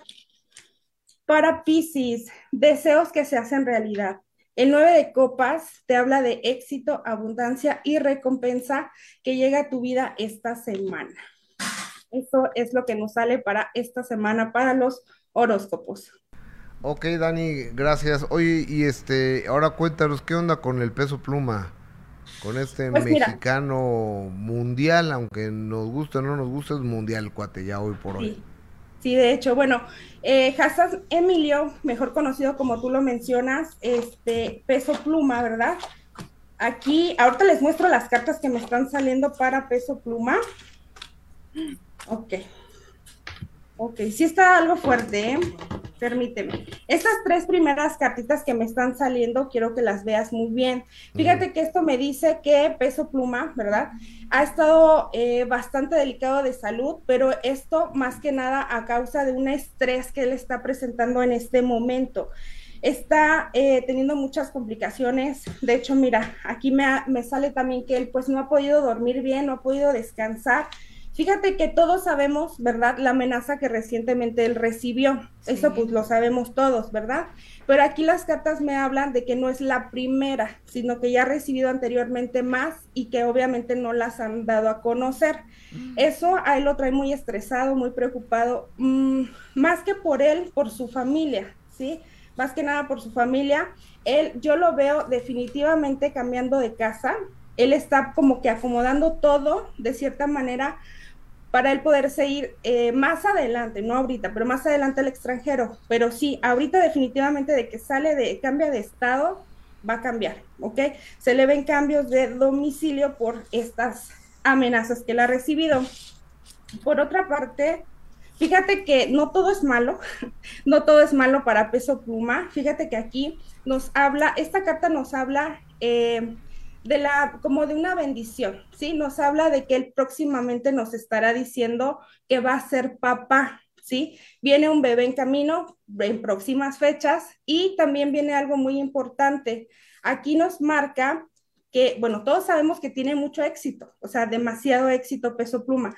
Para Pisces, deseos que se hacen realidad. El 9 de copas te habla de éxito, abundancia y recompensa que llega a tu vida esta semana. Eso es lo que nos sale para esta semana para los horóscopos. Ok, Dani, gracias. Oye, y este, ahora cuéntanos, ¿qué onda con el peso pluma? Con este pues mexicano mundial, aunque nos guste o no nos guste, es mundial, cuate, ya hoy por hoy. Sí, de hecho, bueno, eh, Emilio, mejor conocido como tú lo mencionas, este peso pluma, ¿verdad? Aquí, ahorita les muestro las cartas que me están saliendo para peso pluma. Ok. Ok, sí está algo fuerte, ¿eh? Permíteme. Estas tres primeras cartitas que me están saliendo, quiero que las veas muy bien. Fíjate que esto me dice que Peso Pluma, ¿verdad? Ha estado eh, bastante delicado de salud, pero esto más que nada a causa de un estrés que él está presentando en este momento. Está eh, teniendo muchas complicaciones. De hecho, mira, aquí me, me sale también que él pues no ha podido dormir bien, no ha podido descansar Fíjate que todos sabemos, ¿verdad? La amenaza que recientemente él recibió. Eso pues lo sabemos todos, ¿verdad? Pero aquí las cartas me hablan de que no es la primera, sino que ya ha recibido anteriormente más y que obviamente no las han dado a conocer. Mm. Eso a él lo trae muy estresado, muy preocupado, mm, más que por él, por su familia, ¿sí? Más que nada por su familia. Él, yo lo veo definitivamente cambiando de casa. Él está como que acomodando todo de cierta manera para él poderse ir eh, más adelante, no ahorita, pero más adelante al extranjero. Pero sí, ahorita definitivamente de que sale de, cambia de estado, va a cambiar, ¿ok? Se le ven cambios de domicilio por estas amenazas que él ha recibido. Por otra parte, fíjate que no todo es malo, no todo es malo para peso pluma. Fíjate que aquí nos habla, esta carta nos habla eh, de la, como de una bendición, ¿sí? Nos habla de que él próximamente nos estará diciendo que va a ser papá, ¿sí? Viene un bebé en camino en próximas fechas y también viene algo muy importante. Aquí nos marca que, bueno, todos sabemos que tiene mucho éxito, o sea, demasiado éxito peso pluma,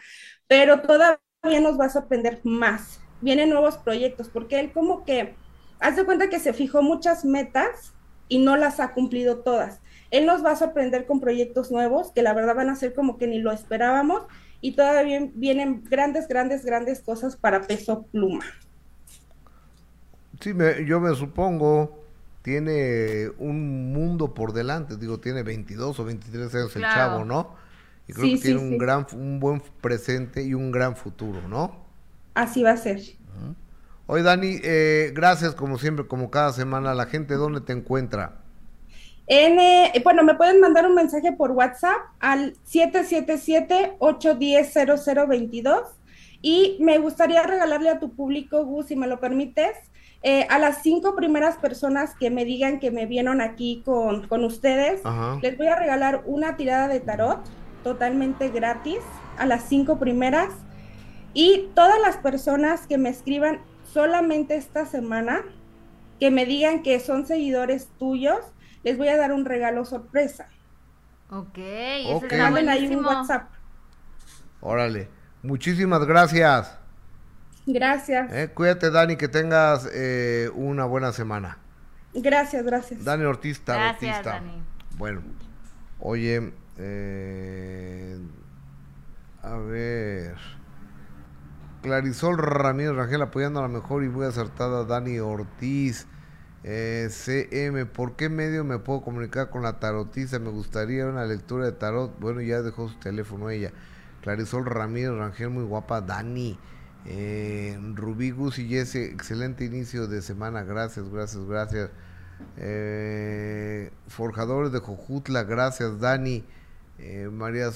pero todavía nos va a sorprender más. Vienen nuevos proyectos, porque él como que, hace cuenta que se fijó muchas metas y no las ha cumplido todas. Él nos va a sorprender con proyectos nuevos que la verdad van a ser como que ni lo esperábamos y todavía vienen grandes, grandes, grandes cosas para peso pluma. Sí, me, yo me supongo, tiene un mundo por delante, digo, tiene 22 o 23 años el chavo, ¿no? Y creo que tiene un gran, un buen presente y un gran futuro, ¿no? Así va a ser. Oye, Dani, eh, gracias como siempre, como cada semana. La gente, ¿dónde te encuentra? Eh, bueno, me pueden mandar un mensaje por WhatsApp al 777-810-0022 y me gustaría regalarle a tu público, Gus, si me lo permites, eh, a las cinco primeras personas que me digan que me vieron aquí con, ustedes, les voy a regalar una tirada de tarot totalmente gratis a las cinco primeras. Y todas las personas que me escriban solamente esta semana, que me digan que son seguidores tuyos, les voy a dar un regalo sorpresa. Ok, okay. ahí un WhatsApp. Órale, muchísimas gracias. Gracias. Eh, cuídate, Dani, que tengas eh, una buena semana. Gracias, gracias. Dani Ortiz, Gracias, Dani. Bueno, oye, eh, a ver. Clarisol Ramírez Rangel apoyando a la mejor y muy acertada Dani Ortiz. Eh, CM, ¿por qué medio me puedo comunicar con la tarotista? Me gustaría una lectura de tarot. Bueno, ya dejó su teléfono ella. Clarisol Ramírez Rangel, muy guapa. Dani. Eh, Rubí Gus y Jesse, excelente inicio de semana. Gracias, gracias, gracias. Eh, Forjadores de Jojutla, gracias, Dani. Eh, María,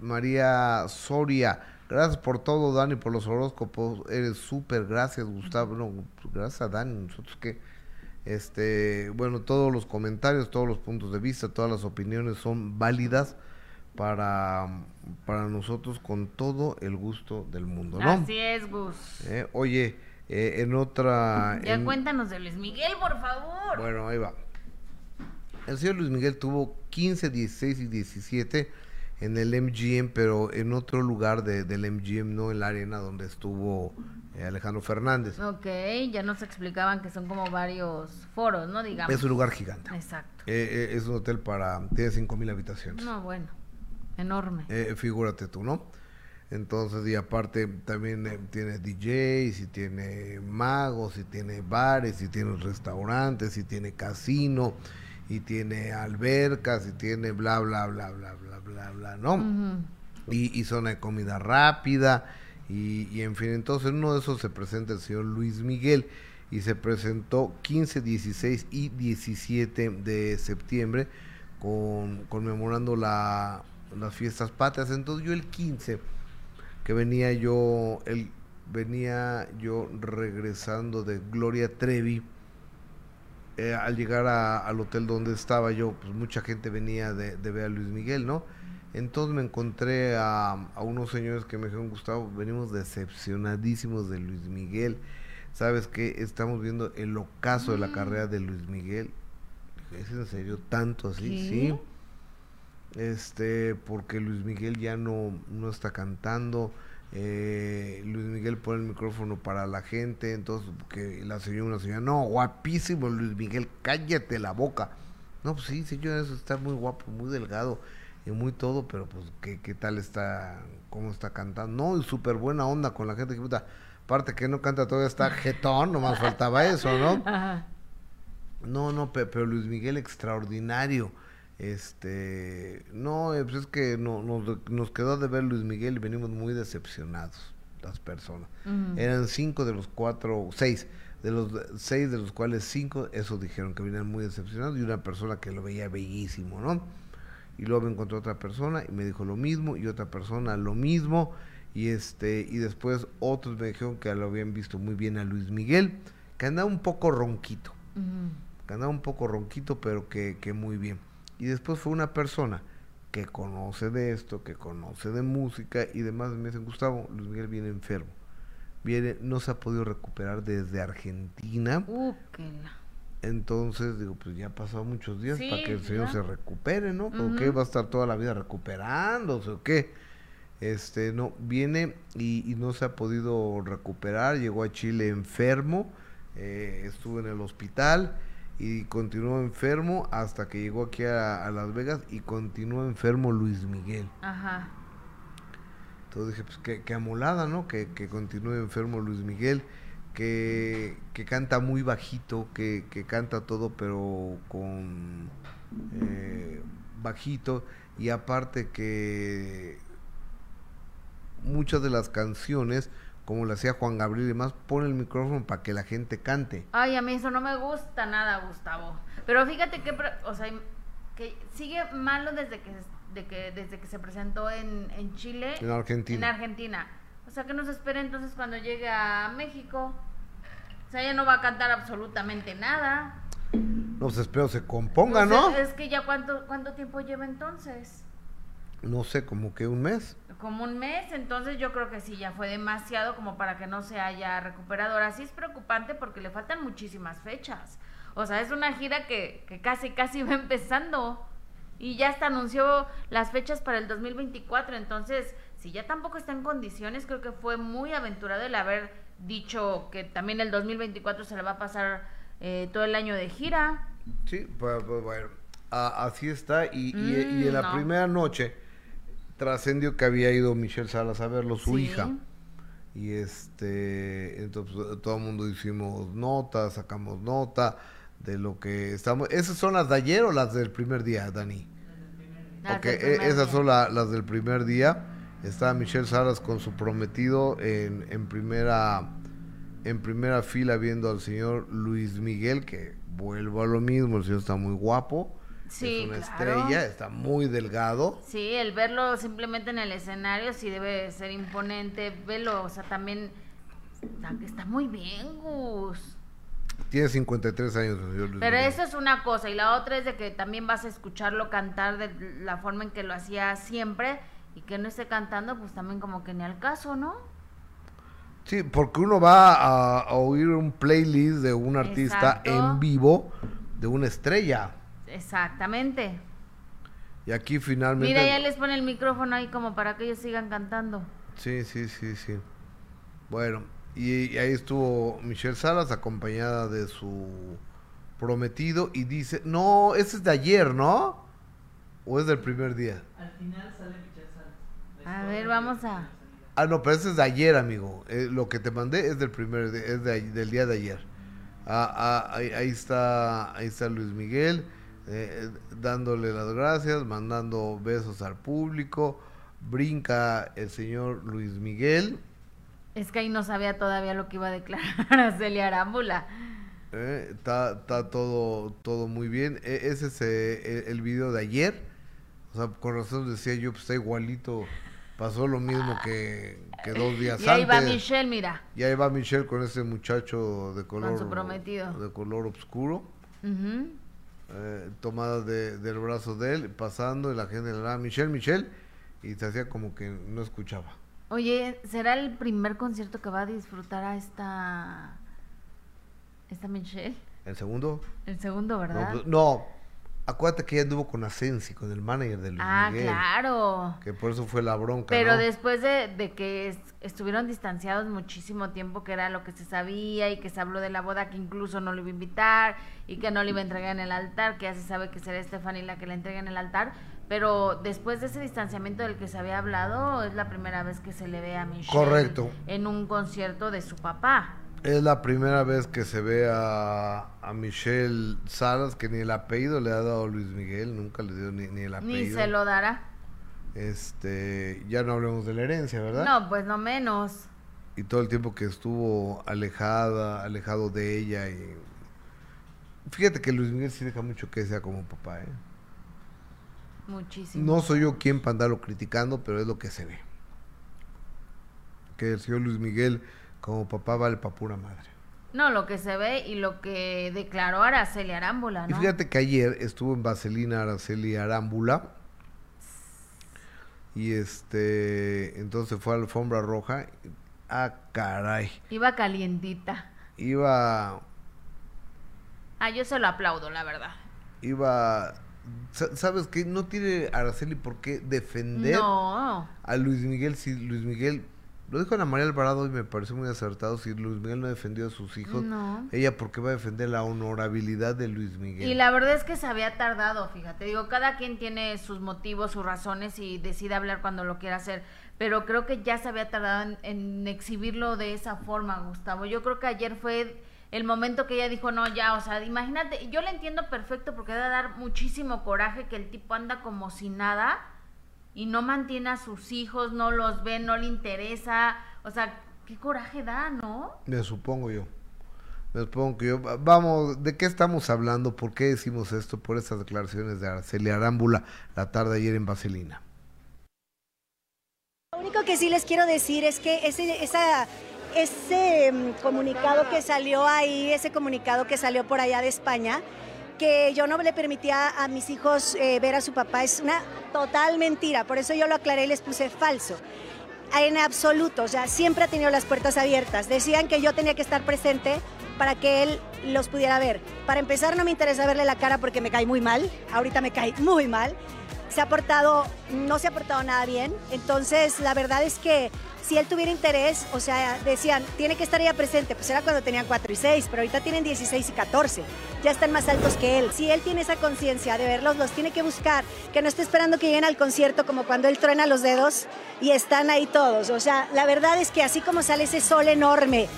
María Soria, gracias por todo, Dani, por los horóscopos. Eres súper, gracias, Gustavo. No, gracias a Dani, nosotros que este, bueno, todos los comentarios, todos los puntos de vista, todas las opiniones son válidas para, para nosotros con todo el gusto del mundo, ¿no? Así es, Gus. Eh, oye, eh, en otra... Ya cuéntanos de Luis Miguel, por favor. Bueno, ahí va. El señor Luis Miguel tuvo 15, 16 y 17 en el MGM, pero en otro lugar de, del MGM, no en la arena donde estuvo Alejandro Fernández. Ok, ya nos explicaban que son como varios foros, ¿no? Digamos. Es un lugar gigante. Exacto. Eh, eh, es un hotel para, tiene 5 mil habitaciones. No, bueno, enorme. figúrate tú, ¿no? Entonces, y aparte también tiene DJs, y tiene magos, y tiene bares, y tiene restaurantes, y tiene casino, y tiene albercas, y tiene bla, bla, bla, bla, bla, bla, bla, ¿no? y, y zona de comida rápida y, en fin, entonces en uno de esos se presenta el señor Luis Miguel y se presentó 15, 16 y 17 de septiembre con, conmemorando la, las fiestas patrias. Entonces yo el 15, que venía yo, el, venía yo regresando de Gloria Trevi, eh, al llegar al hotel donde estaba yo, pues mucha gente venía de, de ver a Luis Miguel, ¿no? Entonces me encontré a, unos señores que me dijeron, Gustavo, venimos decepcionadísimos de Luis Miguel. ¿Sabes qué? Estamos viendo el ocaso de la mm. carrera de Luis Miguel. ¿Es en serio tanto así? Sí. Este, porque Luis Miguel ya no, no está cantando. Eh, Luis Miguel pone el micrófono para la gente. Entonces, que la señora, una señora, no, guapísimo Luis Miguel, cállate la boca. No, pues sí, señor, eso está muy guapo, muy delgado y muy todo, pero pues qué, qué tal está, cómo está cantando. No, súper buena onda con la gente que puta, aparte que no canta todavía está jetón, nomás faltaba eso, ¿no? No, no, pero, Luis Miguel extraordinario. Este, no, eh, pues es que no, nos, quedó de ver Luis Miguel y venimos muy decepcionados las personas. Eran cinco de los cuatro, seis, de los seis de los cuales cinco, eso dijeron que venían muy decepcionados y una persona que lo veía bellísimo, ¿no? Y luego me encontró otra persona y me dijo lo mismo y otra persona lo mismo y este y después otros me dijeron que lo habían visto muy bien a Luis Miguel que andaba un poco ronquito que andaba un poco ronquito pero que, que muy bien y después fue una persona que conoce de esto, que conoce de música y demás. Me dicen, Gustavo, Luis Miguel viene enfermo. Viene, no se ha podido recuperar desde Argentina. Uh, Entonces, digo, pues ya ha pasado muchos días Sí, para que el señor ya. se recupere, ¿no? ¿Por Ujú. qué va a estar toda la vida recuperándose o qué? Este, no, viene y, y no se ha podido recuperar, llegó a Chile enfermo, eh, estuvo en el hospital y continuó enfermo hasta que llegó aquí a, a Las Vegas y continuó enfermo Luis Miguel. Ajá. Entonces dije, pues qué amolada, ¿no? Que, que continúe enfermo Luis Miguel, que, que canta muy bajito, que, que canta todo pero con eh, bajito y aparte que muchas de las canciones, como le hacía Juan Gabriel y demás, pone el micrófono para que la gente cante. Ay, a mí eso no me gusta nada, Gustavo. Pero fíjate que, o sea, que sigue malo desde que, de que, desde que se presentó en, en Chile. En Argentina. En Argentina. O sea, que nos espera entonces cuando llegue a México. O sea, ella no va a cantar absolutamente nada. No sé, espero se componga, O ¿no? Es que ya cuánto, cuánto tiempo lleva entonces. No sé, como que un mes. Como un mes, entonces yo creo que sí, ya fue demasiado como para que no se haya recuperado. Ahora sí es preocupante porque le faltan muchísimas fechas. O sea, es una gira que, que casi, casi va empezando. Y ya hasta anunció las fechas para el 2024. Entonces, si ya tampoco está en condiciones, creo que fue muy aventurado el haber dicho que también el 2024 se le va a pasar eh, todo el año de gira. Sí, pues, pues, bueno, a- así está. Y, y- Mm, y en la no. primera noche trascendió que había ido Michelle Salas a verlo, su Sí. hija. Y este, entonces todo el mundo hicimos nota, sacamos nota de lo que estamos. ¿Esas son las de ayer o las del primer día, Dani? Las Ok, del e- primer esas son la- las del primer día. Está Michelle Salas con su prometido en, en primera en primera fila viendo al señor Luis Miguel, que vuelvo a lo mismo, el señor está muy guapo, Sí, es una claro. estrella, está muy delgado. Sí, el verlo simplemente en el escenario sí debe ser imponente. Velo, o sea, también está, está muy bien, Gus. Tiene 53 años señor Luis Pero Miguel. eso es una cosa. Y la otra es de que también vas a escucharlo cantar de la forma en que lo hacía siempre. Y que no esté cantando, pues también como que ni al caso, ¿no? Sí, porque uno va a, a oír un playlist de un artista Exacto. en vivo de una estrella. Exactamente. Y aquí finalmente... Mira, ya les pone el micrófono ahí como para que ellos sigan cantando. Sí, sí, sí, sí. Bueno, y, y ahí estuvo Michelle Salas acompañada de su prometido y dice, no, ese es de ayer, ¿no? ¿O es del primer día? A ver, vamos a... Ah, no, pero ese es de ayer, amigo. Eh, lo que te mandé es del primer, de- es de del día de ayer. Ah, ah, ahí, ahí está, ahí está Luis Miguel, eh, dándole las gracias, mandando besos al público. Brinca el señor Luis Miguel. Es que ahí no sabía todavía lo que iba a declarar a Celia Arámbula. Eh, Está, está todo, todo muy bien. E- ese es eh, el, el video de ayer. O sea, con razón decía yo, pues está igualito. Pasó lo mismo que, que dos días Y ahí antes. va Michelle, mira. Y ahí va Michelle con ese muchacho de color su prometido. de color oscuro, eh, tomada de- del brazo de él, pasando y la gente le daba Michelle, Michelle, y se hacía como que no escuchaba. Oye, ¿será el primer concierto que va a disfrutar a esta... esta Michelle? El segundo, El segundo, ¿verdad? pues, no, acuérdate que ella anduvo con Asensi, con el manager de Luis ah, Miguel, claro. que por eso fue la bronca, Pero ¿no? después de, de que es- estuvieron distanciados muchísimo tiempo, que era lo que se sabía y que se habló de la boda que incluso no le iba a invitar y que no le iba a entregar en el altar, que ya se sabe que será Stephanie la que le entrega en el altar, pero después de ese distanciamiento del que se había hablado, es la primera vez que se le ve a Michelle Correcto. en un concierto de su papá. Es la primera vez que se ve a, a Michelle Salas, que ni el apellido le ha dado Luis Miguel, nunca le dio ni, ni el apellido. Ni se lo dará. Este, ya no hablemos de la herencia, ¿verdad? No, pues no menos. Y todo el tiempo que estuvo alejada, alejado de ella y fíjate que Luis Miguel sí deja mucho que sea como papá, ¿eh? Muchísimo. No soy yo quien para andarlo criticando, pero es lo que se ve. Que el señor Luis Miguel como papá vale para pura madre. No, lo que se ve y lo que declaró Araceli Arámbula, Y ¿no? fíjate que ayer estuvo en Vaselina Araceli Arámbula. Y este, entonces fue a la alfombra roja. Ah, caray. Iba calientita. Iba, Ah, yo se lo aplaudo, la verdad. iba, sa- ¿sabes qué? No tiene Araceli por qué defender No. a Luis Miguel si Luis Miguel, lo dijo Ana María Alvarado y me pareció muy acertado, si Luis Miguel no defendió a sus hijos, No. ella por qué va a defender la honorabilidad de Luis Miguel. Y la verdad es que se había tardado, fíjate. Digo, cada quien tiene sus motivos, sus razones y decide hablar cuando lo quiera hacer. Pero creo que ya se había tardado en, en exhibirlo de esa forma, Gustavo. Yo creo que ayer fue el momento que ella dijo, no, ya, o sea, imagínate, yo le entiendo perfecto porque debe dar muchísimo coraje que el tipo anda como si nada y no mantiene a sus hijos, no los ve, no le interesa. O sea, qué coraje da, ¿no? Me supongo yo. Me supongo que yo. Vamos, ¿de qué estamos hablando? ¿Por qué decimos esto? Por estas declaraciones de Araceli Arámbula la tarde ayer en Vaselina. Lo único que sí les quiero decir es que ese, esa, ese mm, comunicado que salió ahí, ese comunicado que salió por allá de España, que yo no le permitía a mis hijos eh, ver a su papá, es una total mentira. Por eso yo lo aclaré y les puse falso. En absoluto, o sea, siempre ha tenido las puertas abiertas. Decían que yo tenía que estar presente para que él los pudiera ver. Para empezar, no me interesa verle la cara porque me cae muy mal. Ahorita me cae muy mal se ha portado, no se ha portado nada bien. Entonces, la verdad es que si él tuviera interés, o sea, decían, tiene que estar ya presente, pues era cuando tenían 4 y 6, pero ahorita tienen 16 y 14, ya están más altos que él. Si él tiene esa conciencia de verlos, los tiene que buscar, que no esté esperando que lleguen al concierto como cuando él truena los dedos y están ahí todos. O sea, la verdad es que así como sale ese sol enorme,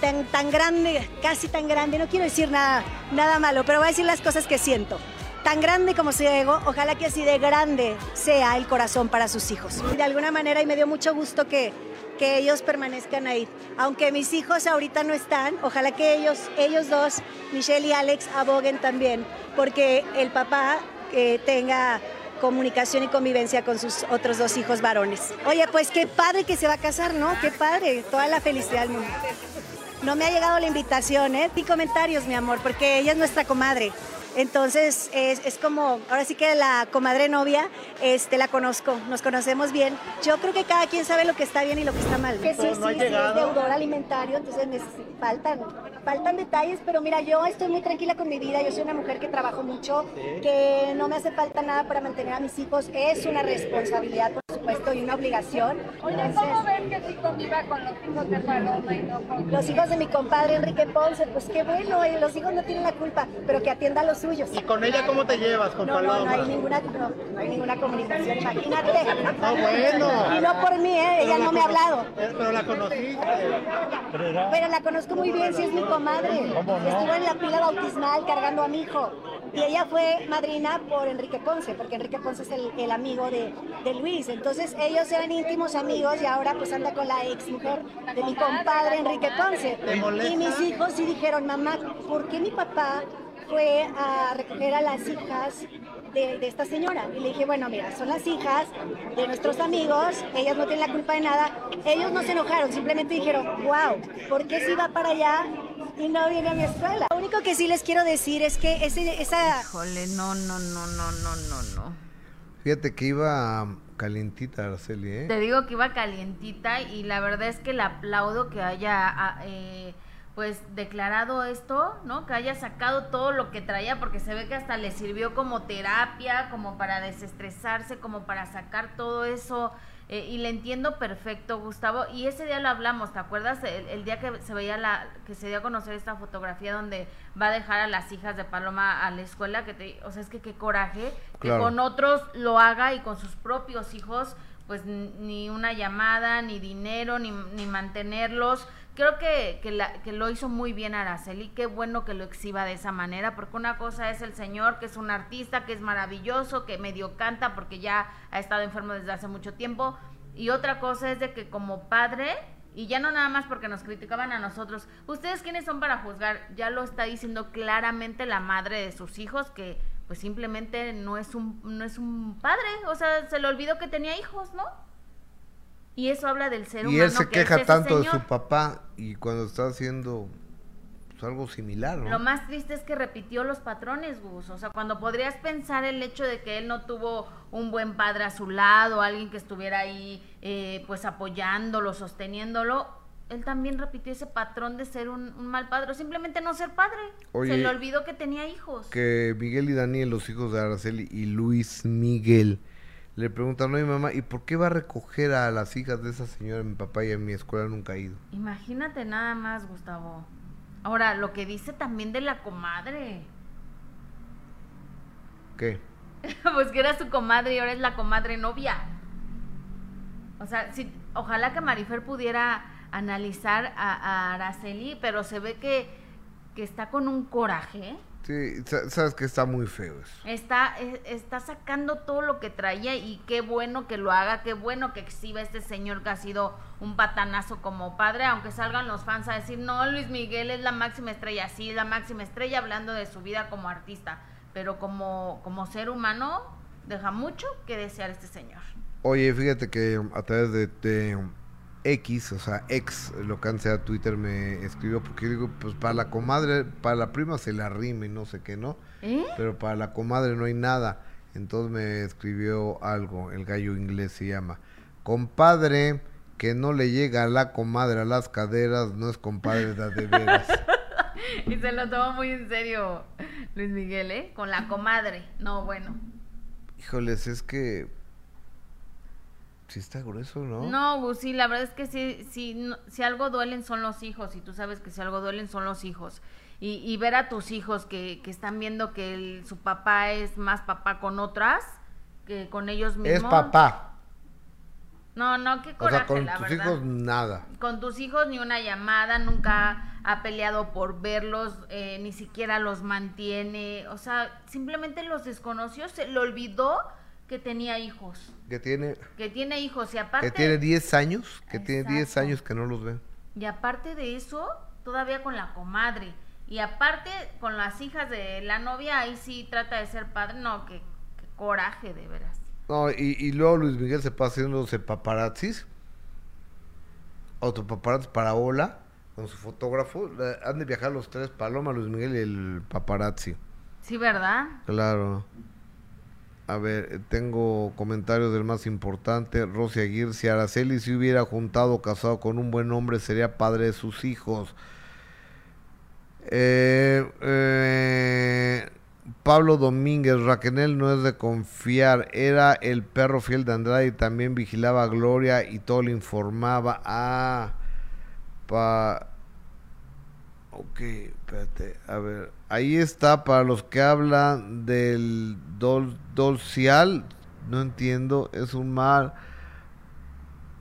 tan, tan grande, casi tan grande, no quiero decir nada, nada malo, pero voy a decir las cosas que siento tan grande como sea ego, ojalá que así de grande sea el corazón para sus hijos. De alguna manera, y me dio mucho gusto que, que ellos permanezcan ahí. Aunque mis hijos ahorita no están, ojalá que ellos, ellos dos, Michelle y Alex, aboguen también, porque el papá eh, tenga comunicación y convivencia con sus otros dos hijos varones. Oye, pues qué padre que se va a casar, ¿no? Qué padre, toda la felicidad del mundo. No me ha llegado la invitación, ¿eh? Y comentarios, mi amor, porque ella es nuestra comadre. Entonces es, es, como, ahora sí que la comadre novia, este, la conozco, nos conocemos bien. Yo creo que cada quien sabe lo que está bien y lo que está mal. Que sí, no sí, sí, es deudor alimentario, entonces me faltan, faltan detalles, pero mira, yo estoy muy tranquila con mi vida, yo soy una mujer que trabajo mucho, ¿Sí? que no me hace falta nada para mantener a mis hijos, es una responsabilidad, por supuesto, y una obligación. Oye, ¿cómo ven que sí conviva con los hijos de Paloma y no con... Los hijos de mi compadre Enrique Ponce, pues qué bueno, los hijos no tienen la culpa, pero que atienda a los suyos. ¿Y con ella cómo te llevas, con no, Paloma? No, no hay ninguna, no, no hay ninguna comunicación, imagínate. Ah, bueno. Y no por mí, ¿eh? ella no me ha hablado. Pero la conocí. Pero la conozco muy bien, si es mi comadre. ¿Cómo no? Estuvo en la pila bautismal cargando a mi hijo. Y ella fue madrina por Enrique Ponce, porque Enrique Ponce es el, el amigo de, de, Luis. Entonces ellos eran íntimos amigos y ahora pues anda con la ex mujer de mi compadre Enrique Ponce. Y mis hijos sí dijeron, mamá, ¿por qué mi papá fue a recoger a las hijas de, de, esta señora. Y le dije, bueno, mira, son las hijas de nuestros amigos, ellas no tienen la culpa de nada. Ellos no se enojaron, simplemente dijeron, wow, ¿por qué si va para allá y no viene a mi escuela? Lo único que sí les quiero decir es que ese, esa... Híjole, no, no, no, no, no, no, no. Fíjate que iba calientita Araceli, ¿eh? Te digo que iba calientita y la verdad es que le aplaudo que haya... Eh, pues declarado esto, ¿no? Que haya sacado todo lo que traía, porque se ve que hasta le sirvió como terapia, como para desestresarse, como para sacar todo eso. Eh, y le entiendo perfecto, Gustavo. Y ese día lo hablamos, ¿te acuerdas? El, el, día que se veía la, que se dio a conocer esta fotografía donde va a dejar a las hijas de Paloma a la escuela, que te, o sea, es que qué coraje, claro. que con otros lo haga y con sus propios hijos, pues ni una llamada, ni dinero, ni, ni mantenerlos creo que, que, la, que, lo hizo muy bien Araceli, qué bueno que lo exhiba de esa manera, porque una cosa es el señor, que es un artista, que es maravilloso, que medio canta porque ya ha estado enfermo desde hace mucho tiempo, y otra cosa es de que como padre, y ya no nada más porque nos criticaban a nosotros, ustedes quiénes son para juzgar, ya lo está diciendo claramente la madre de sus hijos, que pues simplemente no es un, no es un padre, o sea, se le olvidó que tenía hijos, ¿no? Y eso habla del ser y humano. él se que queja es tanto de su papá y cuando está haciendo pues, algo similar, ¿no? Lo más triste es que repitió los patrones, Gus. O sea, cuando podrías pensar el hecho de que él no tuvo un buen padre a su lado, alguien que estuviera ahí, eh, pues apoyándolo, sosteniéndolo, él también repitió ese patrón de ser un, un mal padre, o simplemente no ser padre. Oye, Se le olvidó que tenía hijos. Que Miguel y Daniel, los hijos de Araceli y Luis Miguel, le preguntan, oye mamá, ¿y por qué va a recoger a las hijas de esa señora, mi papá y a mi escuela nunca ha ido? Imagínate nada más, Gustavo. Ahora, lo que dice también de la comadre. ¿Qué? pues que era su comadre y ahora es la comadre novia. O sea, si, ojalá que Marifer pudiera analizar a, a Araceli, pero se ve que, que está con un coraje. Sí, sa- sabes que está muy feo eso. Está, e- está sacando todo lo que traía y qué bueno que lo haga, qué bueno que exhiba este señor que ha sido un patanazo como padre, aunque salgan los fans a decir, no, Luis Miguel es la máxima estrella, sí, la máxima estrella hablando de su vida como artista, pero como, como ser humano deja mucho que desear este señor. Oye, fíjate que a través de, de X, o sea, ex, lo que antes era Twitter, me escribió porque digo, pues para la comadre, para la prima se la rime, no sé qué, ¿no? ¿Eh? Pero para la comadre no hay nada. Entonces me escribió algo, el gallo inglés se llama. Compadre que no le llega a la comadre a las caderas, no es compadre de, a de veras. Y se lo tomó muy en serio Luis Miguel, ¿eh? Con la comadre. No, bueno. Híjoles, es que... Sí está grueso, ¿no? No, Gus, sí, la verdad es que sí, sí, no- si algo duelen son los hijos, y tú sabes que si algo duelen son los hijos. Y, y ver a tus hijos que, que están viendo que el- su papá es más papá con otras que con ellos mismos. Es papá. No, no, qué O coraje, sea, con la tus verdad. hijos nada. Con tus hijos ni una llamada, nunca ha peleado por verlos, eh, ni siquiera los mantiene. O sea, simplemente los desconoció, se le olvidó que tenía hijos. Que tiene, Que tiene hijos y aparte... que tiene 10 años, que tiene 10 Exacto. años que no los ve. Y aparte de eso, todavía con la comadre. Y aparte con las hijas de la novia, ahí sí trata de ser padre. No, qué coraje, de veras. No, y, y luego Luis Miguel se pasa haciéndose paparazzis. Otro paparazzi para Ola, con su fotógrafo. Han de viajar los tres, Paloma, Luis Miguel y el paparazzi. Sí, ¿verdad? Claro. A ver, eh, tengo comentarios del más importante. Rosy Aguirre, si Araceli se hubiera juntado, casado con un buen hombre, sería padre de sus hijos. Eh, eh, Pablo Domínguez, Raquel no es de confiar, era el perro fiel de Andrade y también vigilaba a Gloria y todo le informaba. Ah, pa... Ok, espérate, a ver, ahí está para los que hablan del dol, dolcial, no entiendo, es un mal...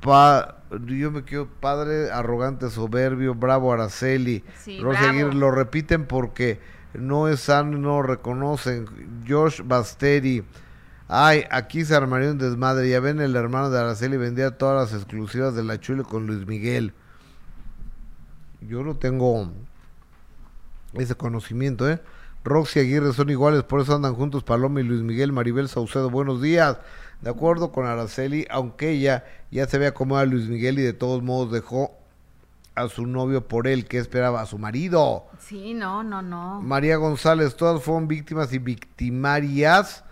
Pa, yo me quedo padre, arrogante, soberbio, bravo Araceli. Sí, bravo. Lo repiten porque no es sano y no lo reconocen. Josh Basteri. Ay, aquí se armaría un desmadre. Ya ven, el hermano de Araceli vendía todas las exclusivas de la Chule con Luis Miguel. Yo no tengo ese conocimiento, ¿eh? Roxy Aguirre son iguales, por eso andan juntos Paloma y Luis Miguel, Maribel Saucedo, buenos días. De acuerdo con Araceli, aunque ella ya se ve acomodada a Luis Miguel y de todos modos dejó a su novio por él, que esperaba a su marido. Sí, no, no, no. María González, todas fueron víctimas y victimarias.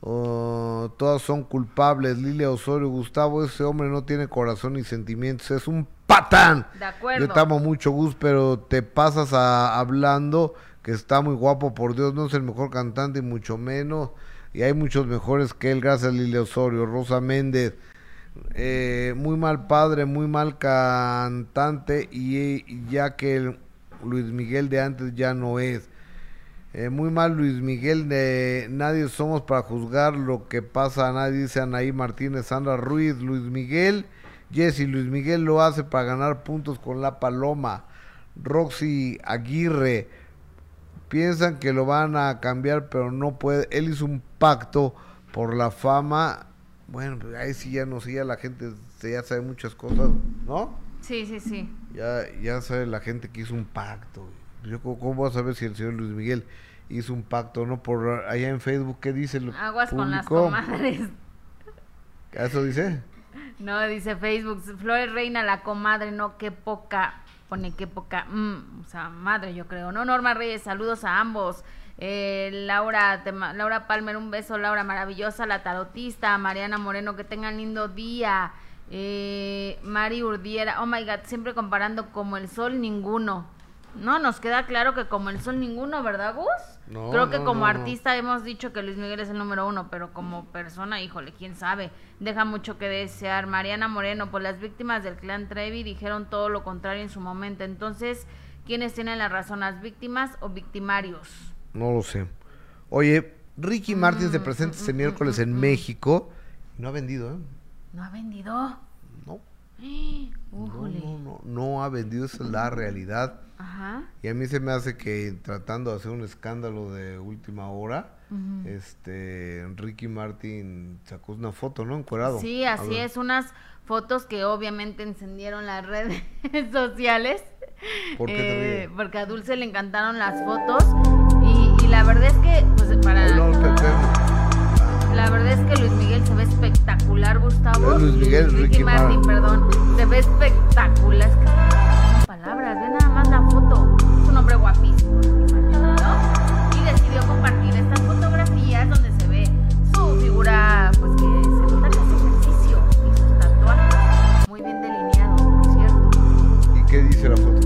oh, todas son culpables. Lilia Osorio, Gustavo, ese hombre no tiene corazón ni sentimientos, es un patán. De acuerdo. Yo te amo mucho, Gus, pero te pasas a- hablando que está muy guapo, por Dios, no es el mejor cantante y mucho menos. Y hay muchos mejores que él, gracias Lilia Osorio, Rosa Méndez. eh, muy mal padre, muy mal cantante y, y ya que el Luis Miguel de antes ya no es. Eh, muy mal Luis Miguel, de nadie somos para juzgar lo que pasa a nadie, dice Anaí Martínez, Sandra Ruiz, Luis Miguel, Jesse, Luis Miguel lo hace para ganar puntos con la paloma, Roxy Aguirre, piensan que lo van a cambiar, pero no puede, él hizo un pacto por la fama, bueno, pues ahí sí ya no sé, ya la gente ya sabe muchas cosas, ¿no? Sí, sí, sí. Ya, ya sabe la gente que hizo un pacto. güey. Yo, ¿cómo, voy a saber si el señor Luis Miguel hizo un pacto o no? Por allá en Facebook, ¿qué dice Aguas con las comadres. ¿Eso dice? No, dice Facebook, Flores Reina, la comadre, no, qué poca Pone qué poca, mm, o sea, madre, yo creo, ¿no? Norma Reyes, saludos a ambos. Eh, Laura, Laura Palmer, un beso, Laura, maravillosa, la tarotista, Mariana Moreno, que tengan lindo día. Eh, Mari Urdiera, oh my god, siempre comparando como el sol, ninguno. No, nos queda claro que como el sol, ninguno, ¿verdad, Gus? No, Creo que no, como no, artista hemos dicho que Luis Miguel es el número uno, pero como persona, híjole, quién sabe. Deja mucho que desear. Mariana Moreno, pues las víctimas del clan Trevi dijeron todo lo contrario en su momento. Entonces, ¿quiénes tienen la razón, las víctimas o victimarios? No lo sé. Oye, Ricky Martin Mm, se presenta este miércoles en México. No ha vendido, ¿eh? ¿No ha vendido? No. ¡Eh! No, Újole. no, no, no ha vendido, esa es la realidad. Ajá. Y a mí se me hace que tratando de hacer un escándalo de última hora, Ujú. este Ricky Martin sacó una foto, ¿no? Encuerado. Sí, así es, unas fotos que obviamente encendieron las redes sociales. ¿Por qué ríes? porque a Dulce le encantaron las fotos y, y la verdad es que, pues para... No, La verdad es que Luis Miguel se ve espectacular, Gustavo. Luis Miguel, Ricky Martin, Martin. perdón. Se ve espectacular. Es que palabras, ve nada más la foto. Es un hombre guapísimo, Ricky ¿no? Y decidió compartir estas fotografías donde se ve su figura, pues que se nota que hace ejercicio y sus tatuajes muy bien delineados, por cierto. ¿Y qué dice la foto?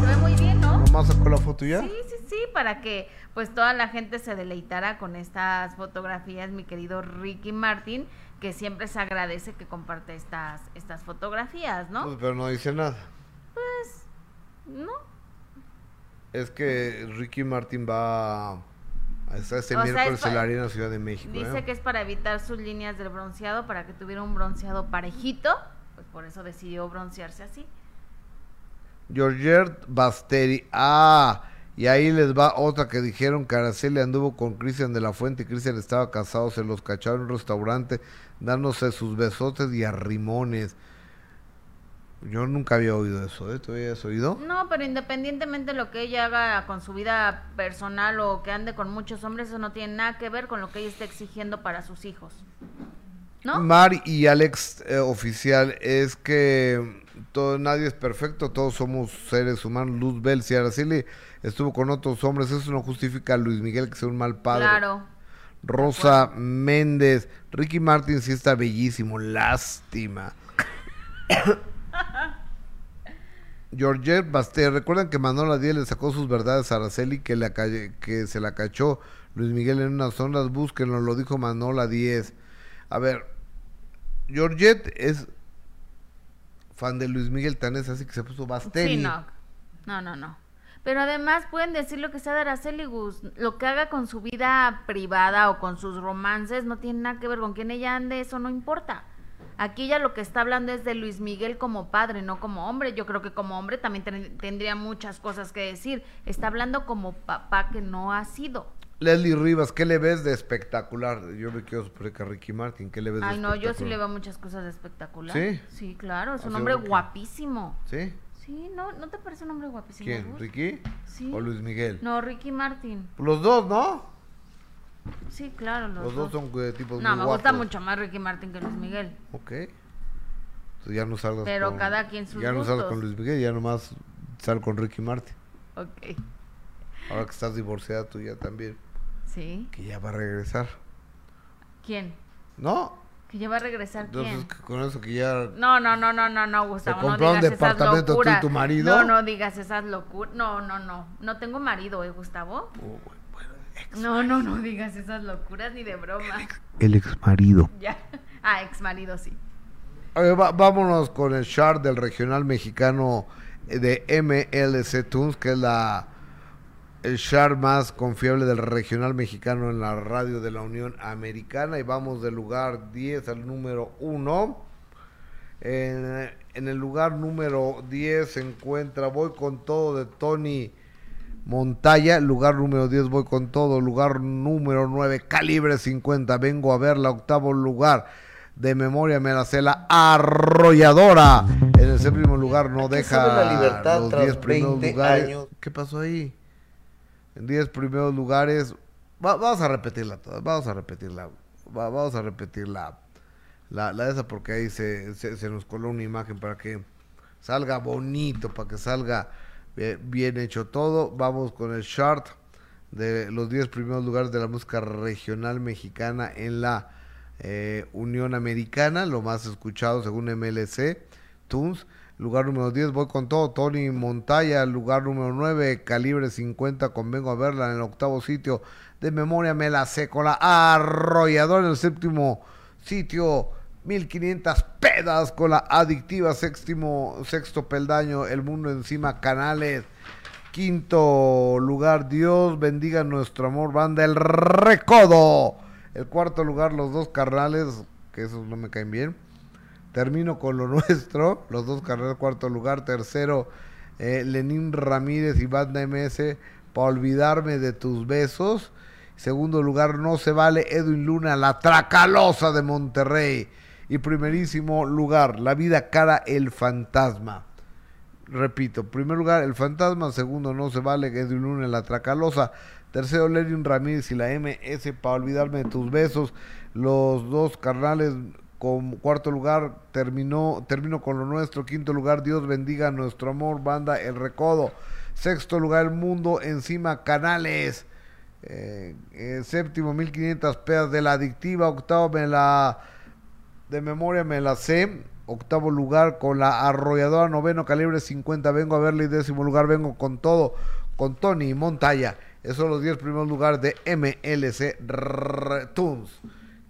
Se ve muy bien, ¿no? ¿Nomás sacó la foto ya? Sí, sí, sí, para que pues toda la gente se deleitara con estas fotografías, mi querido Ricky Martin, que siempre se agradece que comparte estas, estas fotografías, ¿no? Pues, pero no dice nada. Pues, no. Es que Ricky Martin va a estar este O sea, miércoles es en la Arena Ciudad de México. Dice ¿eh? que es para evitar sus líneas del bronceado, para que tuviera un bronceado parejito, pues por eso decidió broncearse así. Georgette Basteri. Ah, y ahí les va otra que dijeron que Araceli anduvo con Cristian de la Fuente y Cristian estaba casado, se los cacharon en un restaurante dándose sus besotes y arrimones. Yo nunca había oído eso, ¿eh? ¿Tú habías oído? No, pero independientemente de lo que ella haga con su vida personal o que ande con muchos hombres, eso no tiene nada que ver con lo que ella está exigiendo para sus hijos. ¿No? Mar y Alex eh, oficial es que todo, nadie es perfecto, todos somos seres humanos. Luz Bell, si Araceli estuvo con otros hombres, eso no justifica a Luis Miguel que sea un mal padre. Claro. Rosa Méndez, Ricky Martin sí está bellísimo, lástima. Georgette Basté, recuerdan que Manola Díaz le sacó sus verdades a Araceli que, la que se la cachó Luis Miguel en unas ondas, búsquenlo, lo dijo Manola Díez. A ver, Georgette es fan de Luis Miguel, tan es así que se puso Basteri. Sí, no. No, no, no. Pero además pueden decir lo que sea de Araceli Gus. Lo que haga con su vida privada o con sus romances no tiene nada que ver con quién ella ande, eso no importa. Aquí ella lo que está hablando es de Luis Miguel como padre, no como hombre. Yo creo que como hombre también ten- tendría muchas cosas que decir. Está hablando como papá que no ha sido. Leslie Rivas, ¿qué le ves de espectacular? Yo me quiero suponer que a Ricky Martin, ¿qué le ves de Ay, no, yo sí le veo muchas cosas de espectacular. ¿Sí? Sí, claro, es un Así hombre guapísimo. ¿Sí? Sí, ¿no, ¿no te parece un hombre guapísimo? ¿Quién? Gus? ¿Ricky? Sí. ¿O Luis Miguel? No, Ricky Martin. Los dos, ¿no? Sí, claro, los, Los dos son de tipos No, muy me gusta mucho más Ricky Martin que Luis Miguel. Ok. Entonces ya no salgas Pero con... cada quien sus Ya no salgas con Luis Miguel, ya nomás sal con Ricky Martin. Ok. Ahora que estás divorciada tú ya también. Sí. Que ya va a regresar. ¿Quién? ¿No? ¿Que ya va a regresar quién? Entonces con eso que ya... No, no, no, no, no, no, Gustavo, no compró un digas esas departamento tú y tu marido? No, no digas esas locuras. No, no, no. No tengo marido, ¿eh, Gustavo? Oh, No, no, no digas esas locuras ni de broma. El ex marido. Ya. Ah, ex marido, sí. vámonos con el chart del regional mexicano de MLC Tunes, que es la el chart más confiable del regional mexicano en la radio de la Unión Americana. Y vamos del lugar 10 al número 1. En, en el lugar número 10 se encuentra Voy con todo de Tony Montaya. Lugar número 10 Voy con todo. Lugar número 9 Calibre 50. Vengo a ver la octavo lugar de memoria me la sé la arrolladora. En el séptimo lugar no deja la libertad los tras 10 primeros 20 lugares. años? ¿Qué pasó ahí? En 10 primeros lugares. va- vamos a repetirla toda. Vamos a repetirla. va- vamos a repetirla. La, esa porque ahí se, se, se nos coló una imagen para que salga bonito, para que salga eh, bien hecho todo. Vamos con el chart de los 10 primeros lugares de la música regional mexicana en la eh, Unión Americana, lo más escuchado según MLC, Tunes. Lugar número 10, voy con todo, Tony Montaya. Lugar número 9, Calibre 50, convengo a verla en el octavo sitio. De memoria me la sé con la arrolladora en el séptimo sitio. 1500 pedas con la adictiva séptimo, sexto peldaño, el mundo encima, canales. Quinto lugar, Dios bendiga nuestro amor, banda El Recodo. El cuarto lugar, los dos carnales, que esos no me caen bien. Termino con lo nuestro, los dos carnales, cuarto lugar. Tercero, eh, Lenín Ramírez y banda MS, para olvidarme de tus besos. Segundo lugar, no se vale Edwin Luna, la tracalosa de Monterrey. Y primerísimo lugar, La vida cara, el fantasma. Repito, primer lugar, el fantasma. Segundo, no se vale Edwin Luna, la tracalosa. Tercero, Lenin Ramírez y la MS para olvidarme de tus besos. Los dos carnales con cuarto lugar terminó, terminó con lo nuestro. Quinto lugar, Dios bendiga nuestro amor, banda El Recodo. Sexto lugar, El Mundo encima, canales. Eh, eh, séptimo, 1500 pedas de la adictiva. Octavo, me la de memoria me la sé. Octavo lugar con la arrolladora. Noveno, calibre 50. Vengo a verle. Y décimo lugar, vengo con todo. Con Tony Montaya. Esos son los 10 primeros lugares de MLC Tunes.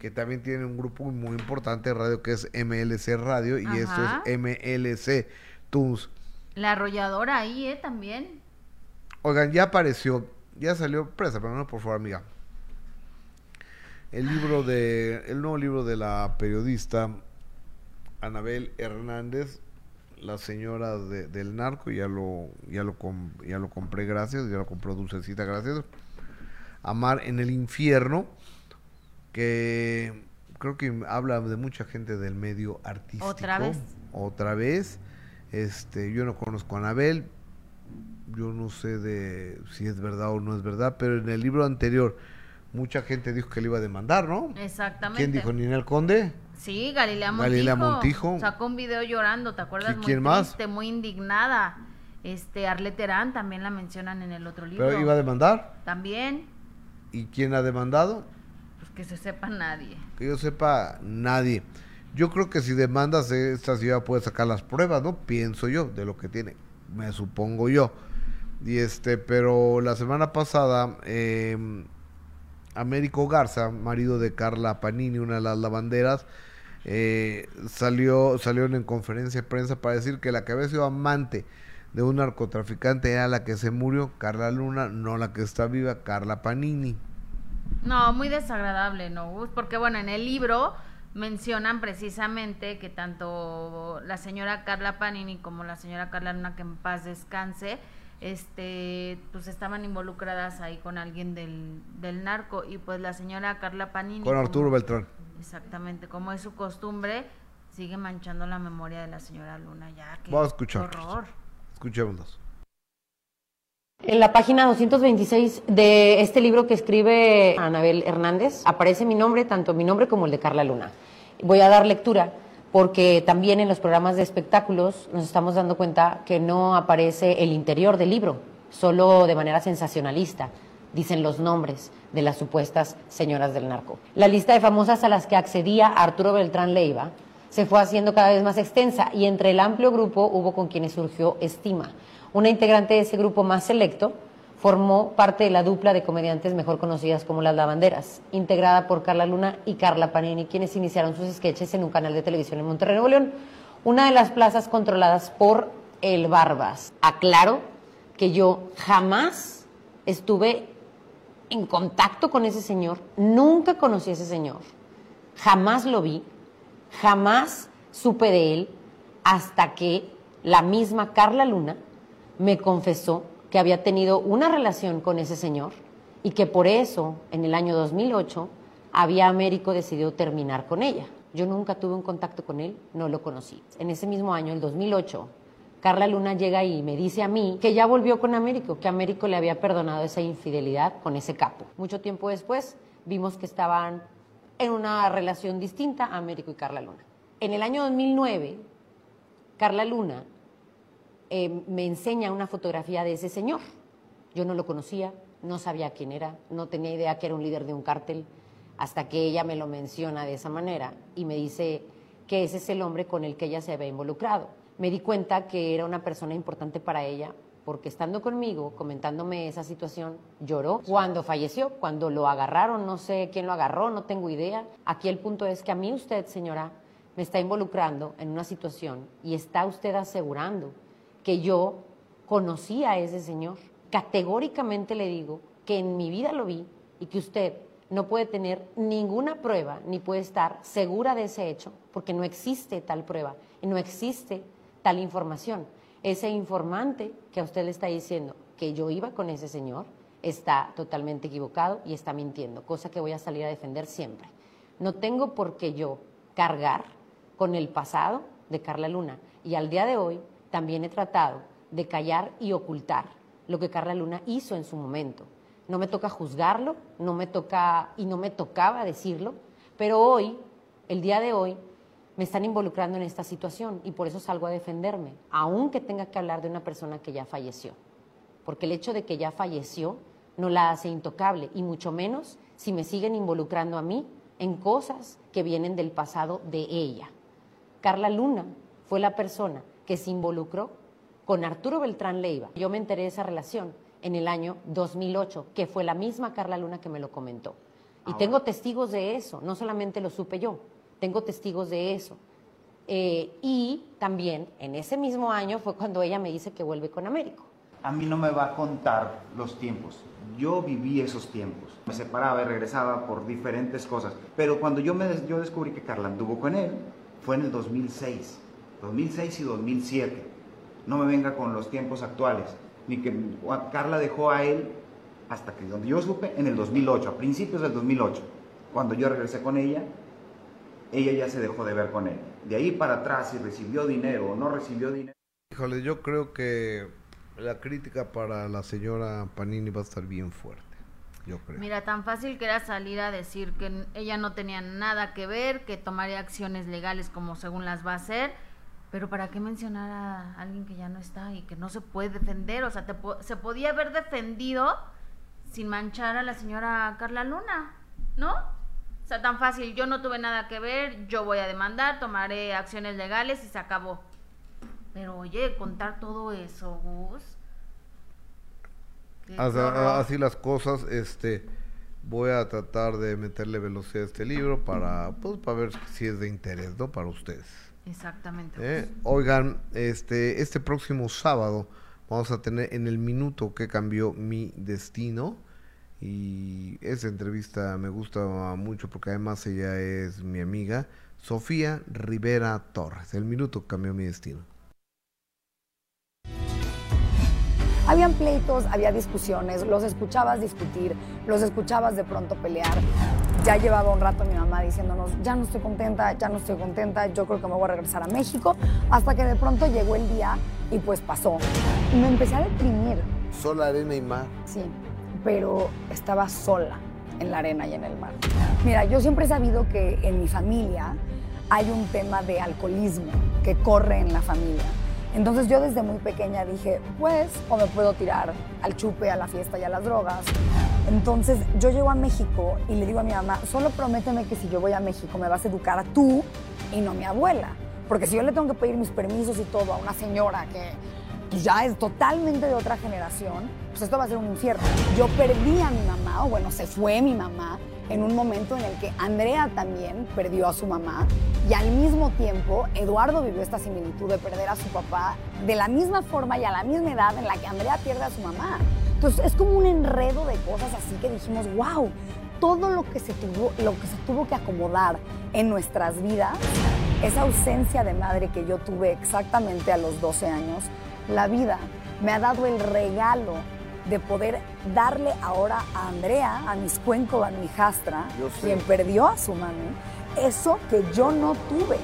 Que también tiene un grupo muy importante de radio que es MLC Radio. Y esto es MLC Tunes. La arrolladora ahí, ¿eh? También. Oigan, ya apareció, ya salió, préstame, ¿no? por favor, amiga. El libro de, el nuevo libro de la periodista Anabel Hernández, la señora de- del narco, ya lo, ya lo, com- ya lo compré, gracias, ya lo compró Dulcecita, gracias. Amar en el infierno, que creo que habla de mucha gente del medio artístico. Otra vez. Otra vez. Este, yo no conozco a Anabel, yo no sé de si es verdad o no es verdad, pero en el libro anterior mucha gente dijo que le iba a demandar, ¿no? Exactamente. ¿Quién dijo? ¿Ninel Conde? Sí, Galilea Montijo. Galilea Montijo. Sacó un video llorando, ¿te acuerdas? ¿Y Muy quién más? triste, muy indignada. Este, Arlette Terán también la mencionan en el otro libro. ¿Pero iba a demandar? También, ¿Y quién ha demandado? Que se sepa nadie. Que yo sepa, nadie. Yo creo que si demandas, esta ciudad puede sacar las pruebas, ¿no? Pienso yo, de lo que tiene, me supongo yo. Y este, pero la semana pasada, eh, Américo Garza, marido de Carla Panini, una de las lavanderas, eh, salió, salió en conferencia de prensa para decir que la que había sido amante de un narcotraficante era la que se murió, Carla Luna, no la que está viva, Carla Panini. No, muy desagradable, ¿no? Porque bueno, en el libro mencionan precisamente que tanto la señora Carla Panini como la señora Carla Luna, que en paz descanse, este, pues estaban involucradas ahí con alguien del, del narco y pues la señora Carla Panini. Con como- Arturo Beltrán. Exactamente, como es su costumbre, sigue manchando la memoria de la señora Luna ya. qué Vamos a escuchar. horror. Escuchémoslos. En la página 226 de este libro que escribe Anabel Hernández aparece mi nombre, tanto mi nombre como el de Carla Luna. Voy a dar lectura porque también en los programas de espectáculos nos estamos dando cuenta que no aparece el interior del libro, solo de manera sensacionalista. Dicen los nombres de las supuestas señoras del narco. La lista de famosas a las que accedía Arturo Beltrán Leiva se fue haciendo cada vez más extensa y entre el amplio grupo hubo con quienes surgió estima. Una integrante de ese grupo más selecto formó parte de la dupla de comediantes mejor conocidas como Las Lavanderas, integrada por Carla Luna y Carla Panini, quienes iniciaron sus sketches en un canal de televisión en Monterrey, Nuevo León, una de las plazas controladas por el Barbas. Aclaro que yo jamás estuve en contacto con ese señor, nunca conocí a ese señor, jamás lo vi, jamás supe de él hasta que la misma Carla Luna me confesó que había tenido una relación con ese señor y que por eso en el año 2008 había Américo decidido terminar con ella. Yo nunca tuve un contacto con él, no lo conocí. En ese mismo año, el 2008, Carla Luna llega y me dice a mí que ya volvió con Américo, que Américo le había perdonado esa infidelidad con ese capo. Mucho tiempo después vimos que estaban en una relación distinta Américo y Carla Luna. En el año 2009, Carla Luna eh, me enseña una fotografía de ese señor. Yo no lo conocía, no sabía quién era, no tenía idea que era un líder de un cártel, hasta que ella me lo menciona de esa manera y me dice que ese es el hombre con el que ella se había involucrado. Me di cuenta que era una persona importante para ella porque estando conmigo, comentándome esa situación, lloró cuando falleció, cuando lo agarraron, no sé quién lo agarró, no tengo idea. Aquí el punto es que a mí usted, señora, me está involucrando en una situación y está usted asegurando que yo conocí a ese señor. Categóricamente le digo que en mi vida lo vi y que usted no puede tener ninguna prueba ni puede estar segura de ese hecho porque no existe tal prueba y no existe tal información. Ese informante que a usted le está diciendo que yo iba con ese señor está totalmente equivocado y está mintiendo, cosa que voy a salir a defender siempre. No tengo por qué yo cargar con el pasado de Carla Luna y al día de hoy también he tratado de callar y ocultar lo que Carla Luna hizo en su momento. No me toca juzgarlo, no me toca y no me tocaba decirlo, pero hoy, el día de hoy, me están involucrando en esta situación y por eso salgo a defenderme, aunque tenga que hablar de una persona que ya falleció. Porque el hecho de que ya falleció no la hace intocable y mucho menos si me siguen involucrando a mí en cosas que vienen del pasado de ella. Carla Luna fue la persona que se involucró con Arturo Beltrán Leiva. Yo me enteré de esa relación en el año 2008, que fue la misma Carla Luna que me lo comentó. Y tengo testigos de eso, no solamente lo supe yo, tengo testigos de eso. Eh, y también en ese mismo año fue cuando ella me dice que vuelve con Américo. A mí no me va a contar los tiempos. Yo viví esos tiempos. Me separaba y regresaba por diferentes cosas. Pero cuando yo, me, yo descubrí que Carla anduvo con él, fue en el 2006. 2006 y 2007. No me venga con los tiempos actuales. Ni que Carla dejó a él hasta que donde yo supe en el 2008, a principios del 2008. Cuando yo regresé con ella, ella ya se dejó de ver con él. De ahí para atrás, si recibió dinero o no recibió dinero. Híjole, yo creo que la crítica para la señora Panini va a estar bien fuerte. Yo creo. Mira, tan fácil que era salir a decir que ella no tenía nada que ver, que tomaría acciones legales como según las va a hacer, pero ¿para qué mencionar a alguien que ya no está y que no se puede defender? O sea, se podía haber defendido sin manchar a la señora Carla Luna, ¿no? O sea, tan fácil, yo no tuve nada que ver, yo voy a demandar, tomaré acciones legales y se acabó. Pero oye, contar todo eso, Gus. Así, las cosas, este voy a tratar de meterle velocidad a este libro para pues para ver si es de interés, ¿no? Para ustedes. Exactamente. ¿Eh? Oigan, este este próximo sábado vamos a tener en el minuto que cambió mi destino y esa entrevista me gusta mucho porque además ella es mi amiga Sofía Rivera Torres. El minuto cambió mi destino. Habían pleitos, había discusiones, los escuchabas discutir, los escuchabas de pronto pelear. Ya llevaba un rato mi mamá diciéndonos, ya no estoy contenta, ya no estoy contenta, yo creo que me voy a regresar a México, hasta que de pronto llegó el día y pues pasó. Y me empecé a deprimir. Sola, arena y mar. Sí, pero estaba sola en la arena y en el mar. Mira, yo siempre he sabido que en mi familia hay un tema de alcoholismo que corre en la familia. Entonces yo desde muy pequeña dije, pues, o me puedo tirar al chupe, a la fiesta y a las drogas. Entonces yo llego a México y le digo a mi mamá, solo prométeme que si yo voy a México me vas a educar a tú y no a mi abuela. Porque si yo le tengo que pedir mis permisos y todo a una señora que pues, ya es totalmente de otra generación, pues esto va a ser un infierno. Yo perdí a mi mamá, o bueno, se fue mi mamá, en un momento en el que Andrea también perdió a su mamá y al mismo tiempo Eduardo vivió esta similitud de perder a su papá de la misma forma y a la misma edad en la que Andrea pierde a su mamá. Entonces es como un enredo de cosas así que dijimos, wow, todo lo que se tuvo, lo que se tuvo que acomodar en nuestras vidas, esa ausencia de madre que yo tuve exactamente a los 12 años, la vida me ha dado el regalo de poder darle ahora a Andrea, a mis cuencos, a mi hijastra, quien perdió a su mami, eso que yo no tuve.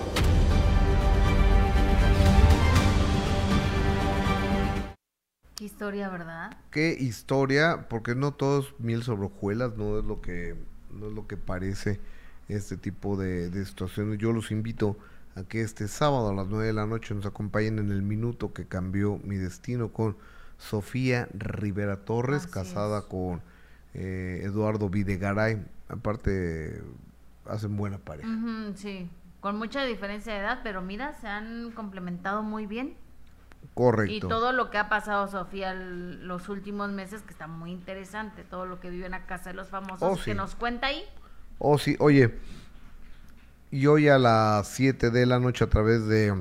Qué historia, ¿verdad? Qué historia, porque no todo es miel sobre hojuelas, no es lo que, no es lo que parece este tipo de, de situaciones. Yo los invito a que este sábado a las 9 de la noche nos acompañen en el minuto que cambió mi destino con Sofía Rivera Torres, casada con eh, Eduardo Videgaray. Aparte, hacen buena pareja. Sí, con mucha diferencia de edad, pero mira, se han complementado muy bien. Correcto. Y todo lo que ha pasado, Sofía, el- los últimos meses, que está muy interesante, todo lo que vive en la casa de los famosos, Oh, que nos cuenta ahí. Oh, sí, oye. Y hoy a las 7 de la noche a través de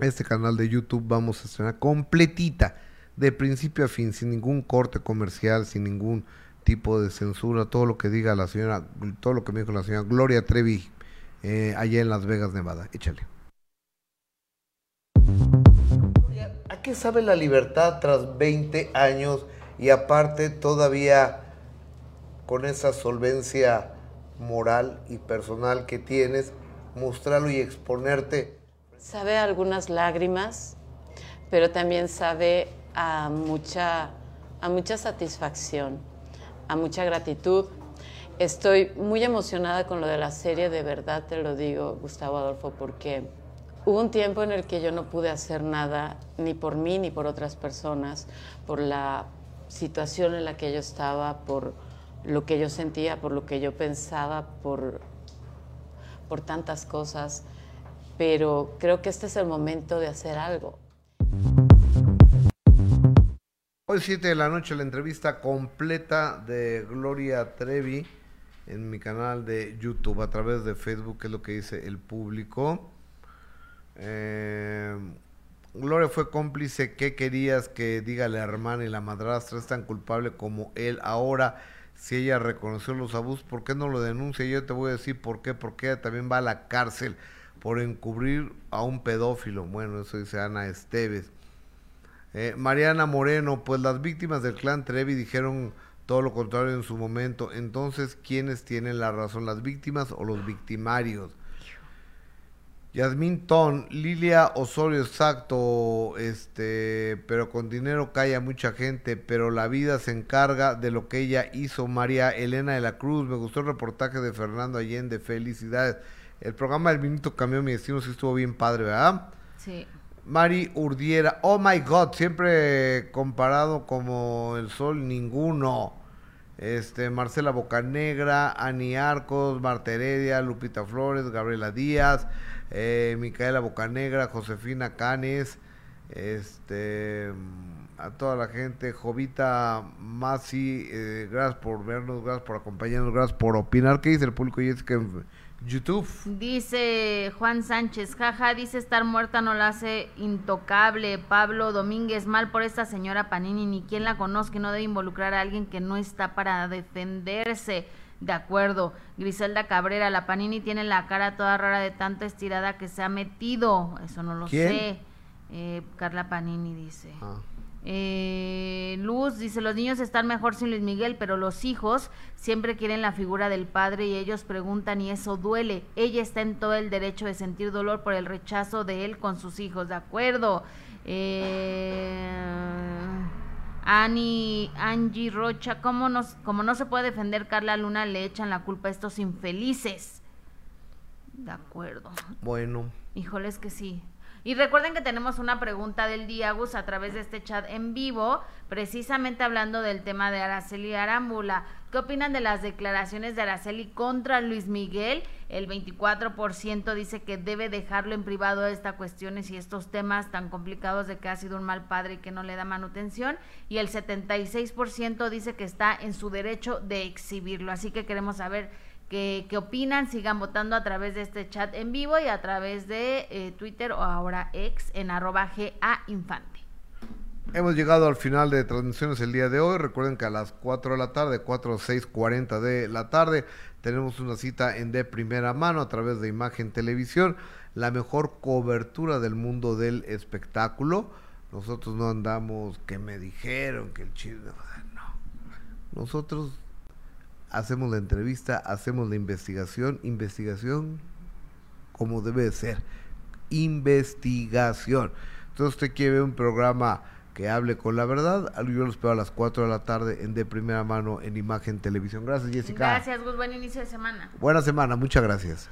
este canal de YouTube vamos a estrenar completita, de principio a fin, sin ningún corte comercial, sin ningún tipo de censura, todo lo que diga la señora, todo lo que me dijo la señora Gloria Trevi eh, allá en Las Vegas, Nevada. Échale. ¿A qué sabe la libertad tras 20 años y aparte todavía con esa solvencia moral y personal que tienes, mostrarlo y exponerte? Sabe algunas lágrimas, pero también sabe a mucha, a mucha satisfacción, a mucha gratitud. Estoy muy emocionada con lo de la serie, de verdad te lo digo, Gustavo Adolfo, porque hubo un tiempo en el que yo no pude hacer nada, ni por mí ni por otras personas, por la situación en la que yo estaba, por lo que yo sentía, por lo que yo pensaba, por, por tantas cosas, pero creo que este es el momento de hacer algo. Hoy 7 de la noche la entrevista completa de Gloria Trevi en mi canal de YouTube a través de Facebook, que es lo que dice el público. Eh, Gloria fue cómplice. ¿Qué querías que diga la hermana y la madrastra? Es tan culpable como él. Ahora, si ella reconoció los abusos, ¿por qué no lo denuncia? Yo te voy a decir por qué. Porque ella también va a la cárcel por encubrir a un pedófilo. Bueno, eso dice Ana Esteves. Eh, Mariana Moreno, pues las víctimas del clan Trevi dijeron todo lo contrario en su momento. Entonces, ¿quiénes tienen la razón? ¿Las víctimas o los victimarios? Yasmín Ton, Lilia Osorio, exacto, este, pero con dinero calla mucha gente, pero la vida se encarga de lo que ella hizo. María Elena de la Cruz, me gustó el reportaje de Fernando Allende, felicidades. El programa del Minuto cambió mi destino, sí estuvo bien padre, ¿verdad? Sí. Mari Urdiera, oh my god, siempre comparado como el sol, ninguno. Este, Marcela Bocanegra, Ani Arcos, Marta Heredia, Lupita Flores, Gabriela Díaz, eh, Micaela Bocanegra, Josefina Canes, este, a toda la gente, Jovita Masi, eh, gracias por vernos, gracias por acompañarnos, gracias por opinar. ¿Qué dice el público? Jessica en YouTube. Dice Juan Sánchez, jaja, dice estar muerta no la hace intocable. Pablo Domínguez, mal por esta señora Panini, ni quien la conozca, no debe involucrar a alguien que no está para defenderse. De acuerdo. Griselda Cabrera, la Panini tiene la cara toda rara de tanta estirada que se ha metido. Eso no lo ¿Quién? sé. Eh, Carla Panini dice. Ah. Eh, Luz dice, los niños están mejor sin Luis Miguel, pero los hijos siempre quieren la figura del padre y ellos preguntan y eso duele. Ella está en todo el derecho de sentir dolor por el rechazo de él con sus hijos, ¿de acuerdo? Eh, Ani, Angie Rocha, ¿cómo nos, como no se puede defender Carla Luna, le echan la culpa a estos infelices. De acuerdo. Bueno. Híjoles que sí. Y recuerden que tenemos una pregunta del día, Gus, a través de este chat en vivo, precisamente hablando del tema de Araceli Arámbula. ¿Qué opinan de las declaraciones de Araceli contra Luis Miguel? El 24% dice que debe dejarlo en privado estas cuestiones y estos temas tan complicados de que ha sido un mal padre y que no le da manutención. Y el 76% dice que está en su derecho de exhibirlo. Así que queremos saber qué opinan. Sigan votando a través de este chat en vivo y a través de eh, Twitter o ahora ex en arroba GA Infante. Hemos llegado al final de transmisiones el día de hoy. Recuerden que a las 4 de la tarde, 4 o 6.40 de la tarde, tenemos una cita en de primera mano a través de Imagen Televisión, la mejor cobertura del mundo del espectáculo. Nosotros no andamos que me dijeron que el chisme, no. Nosotros hacemos la entrevista, hacemos la investigación, investigación como debe de ser, investigación. Entonces usted quiere ver un programa que hable con la verdad, yo lo espero a las 4 de la tarde en de primera mano en Imagen Televisión. Gracias Jessica. Gracias, Gus. Buen inicio de semana. Buena semana, muchas gracias.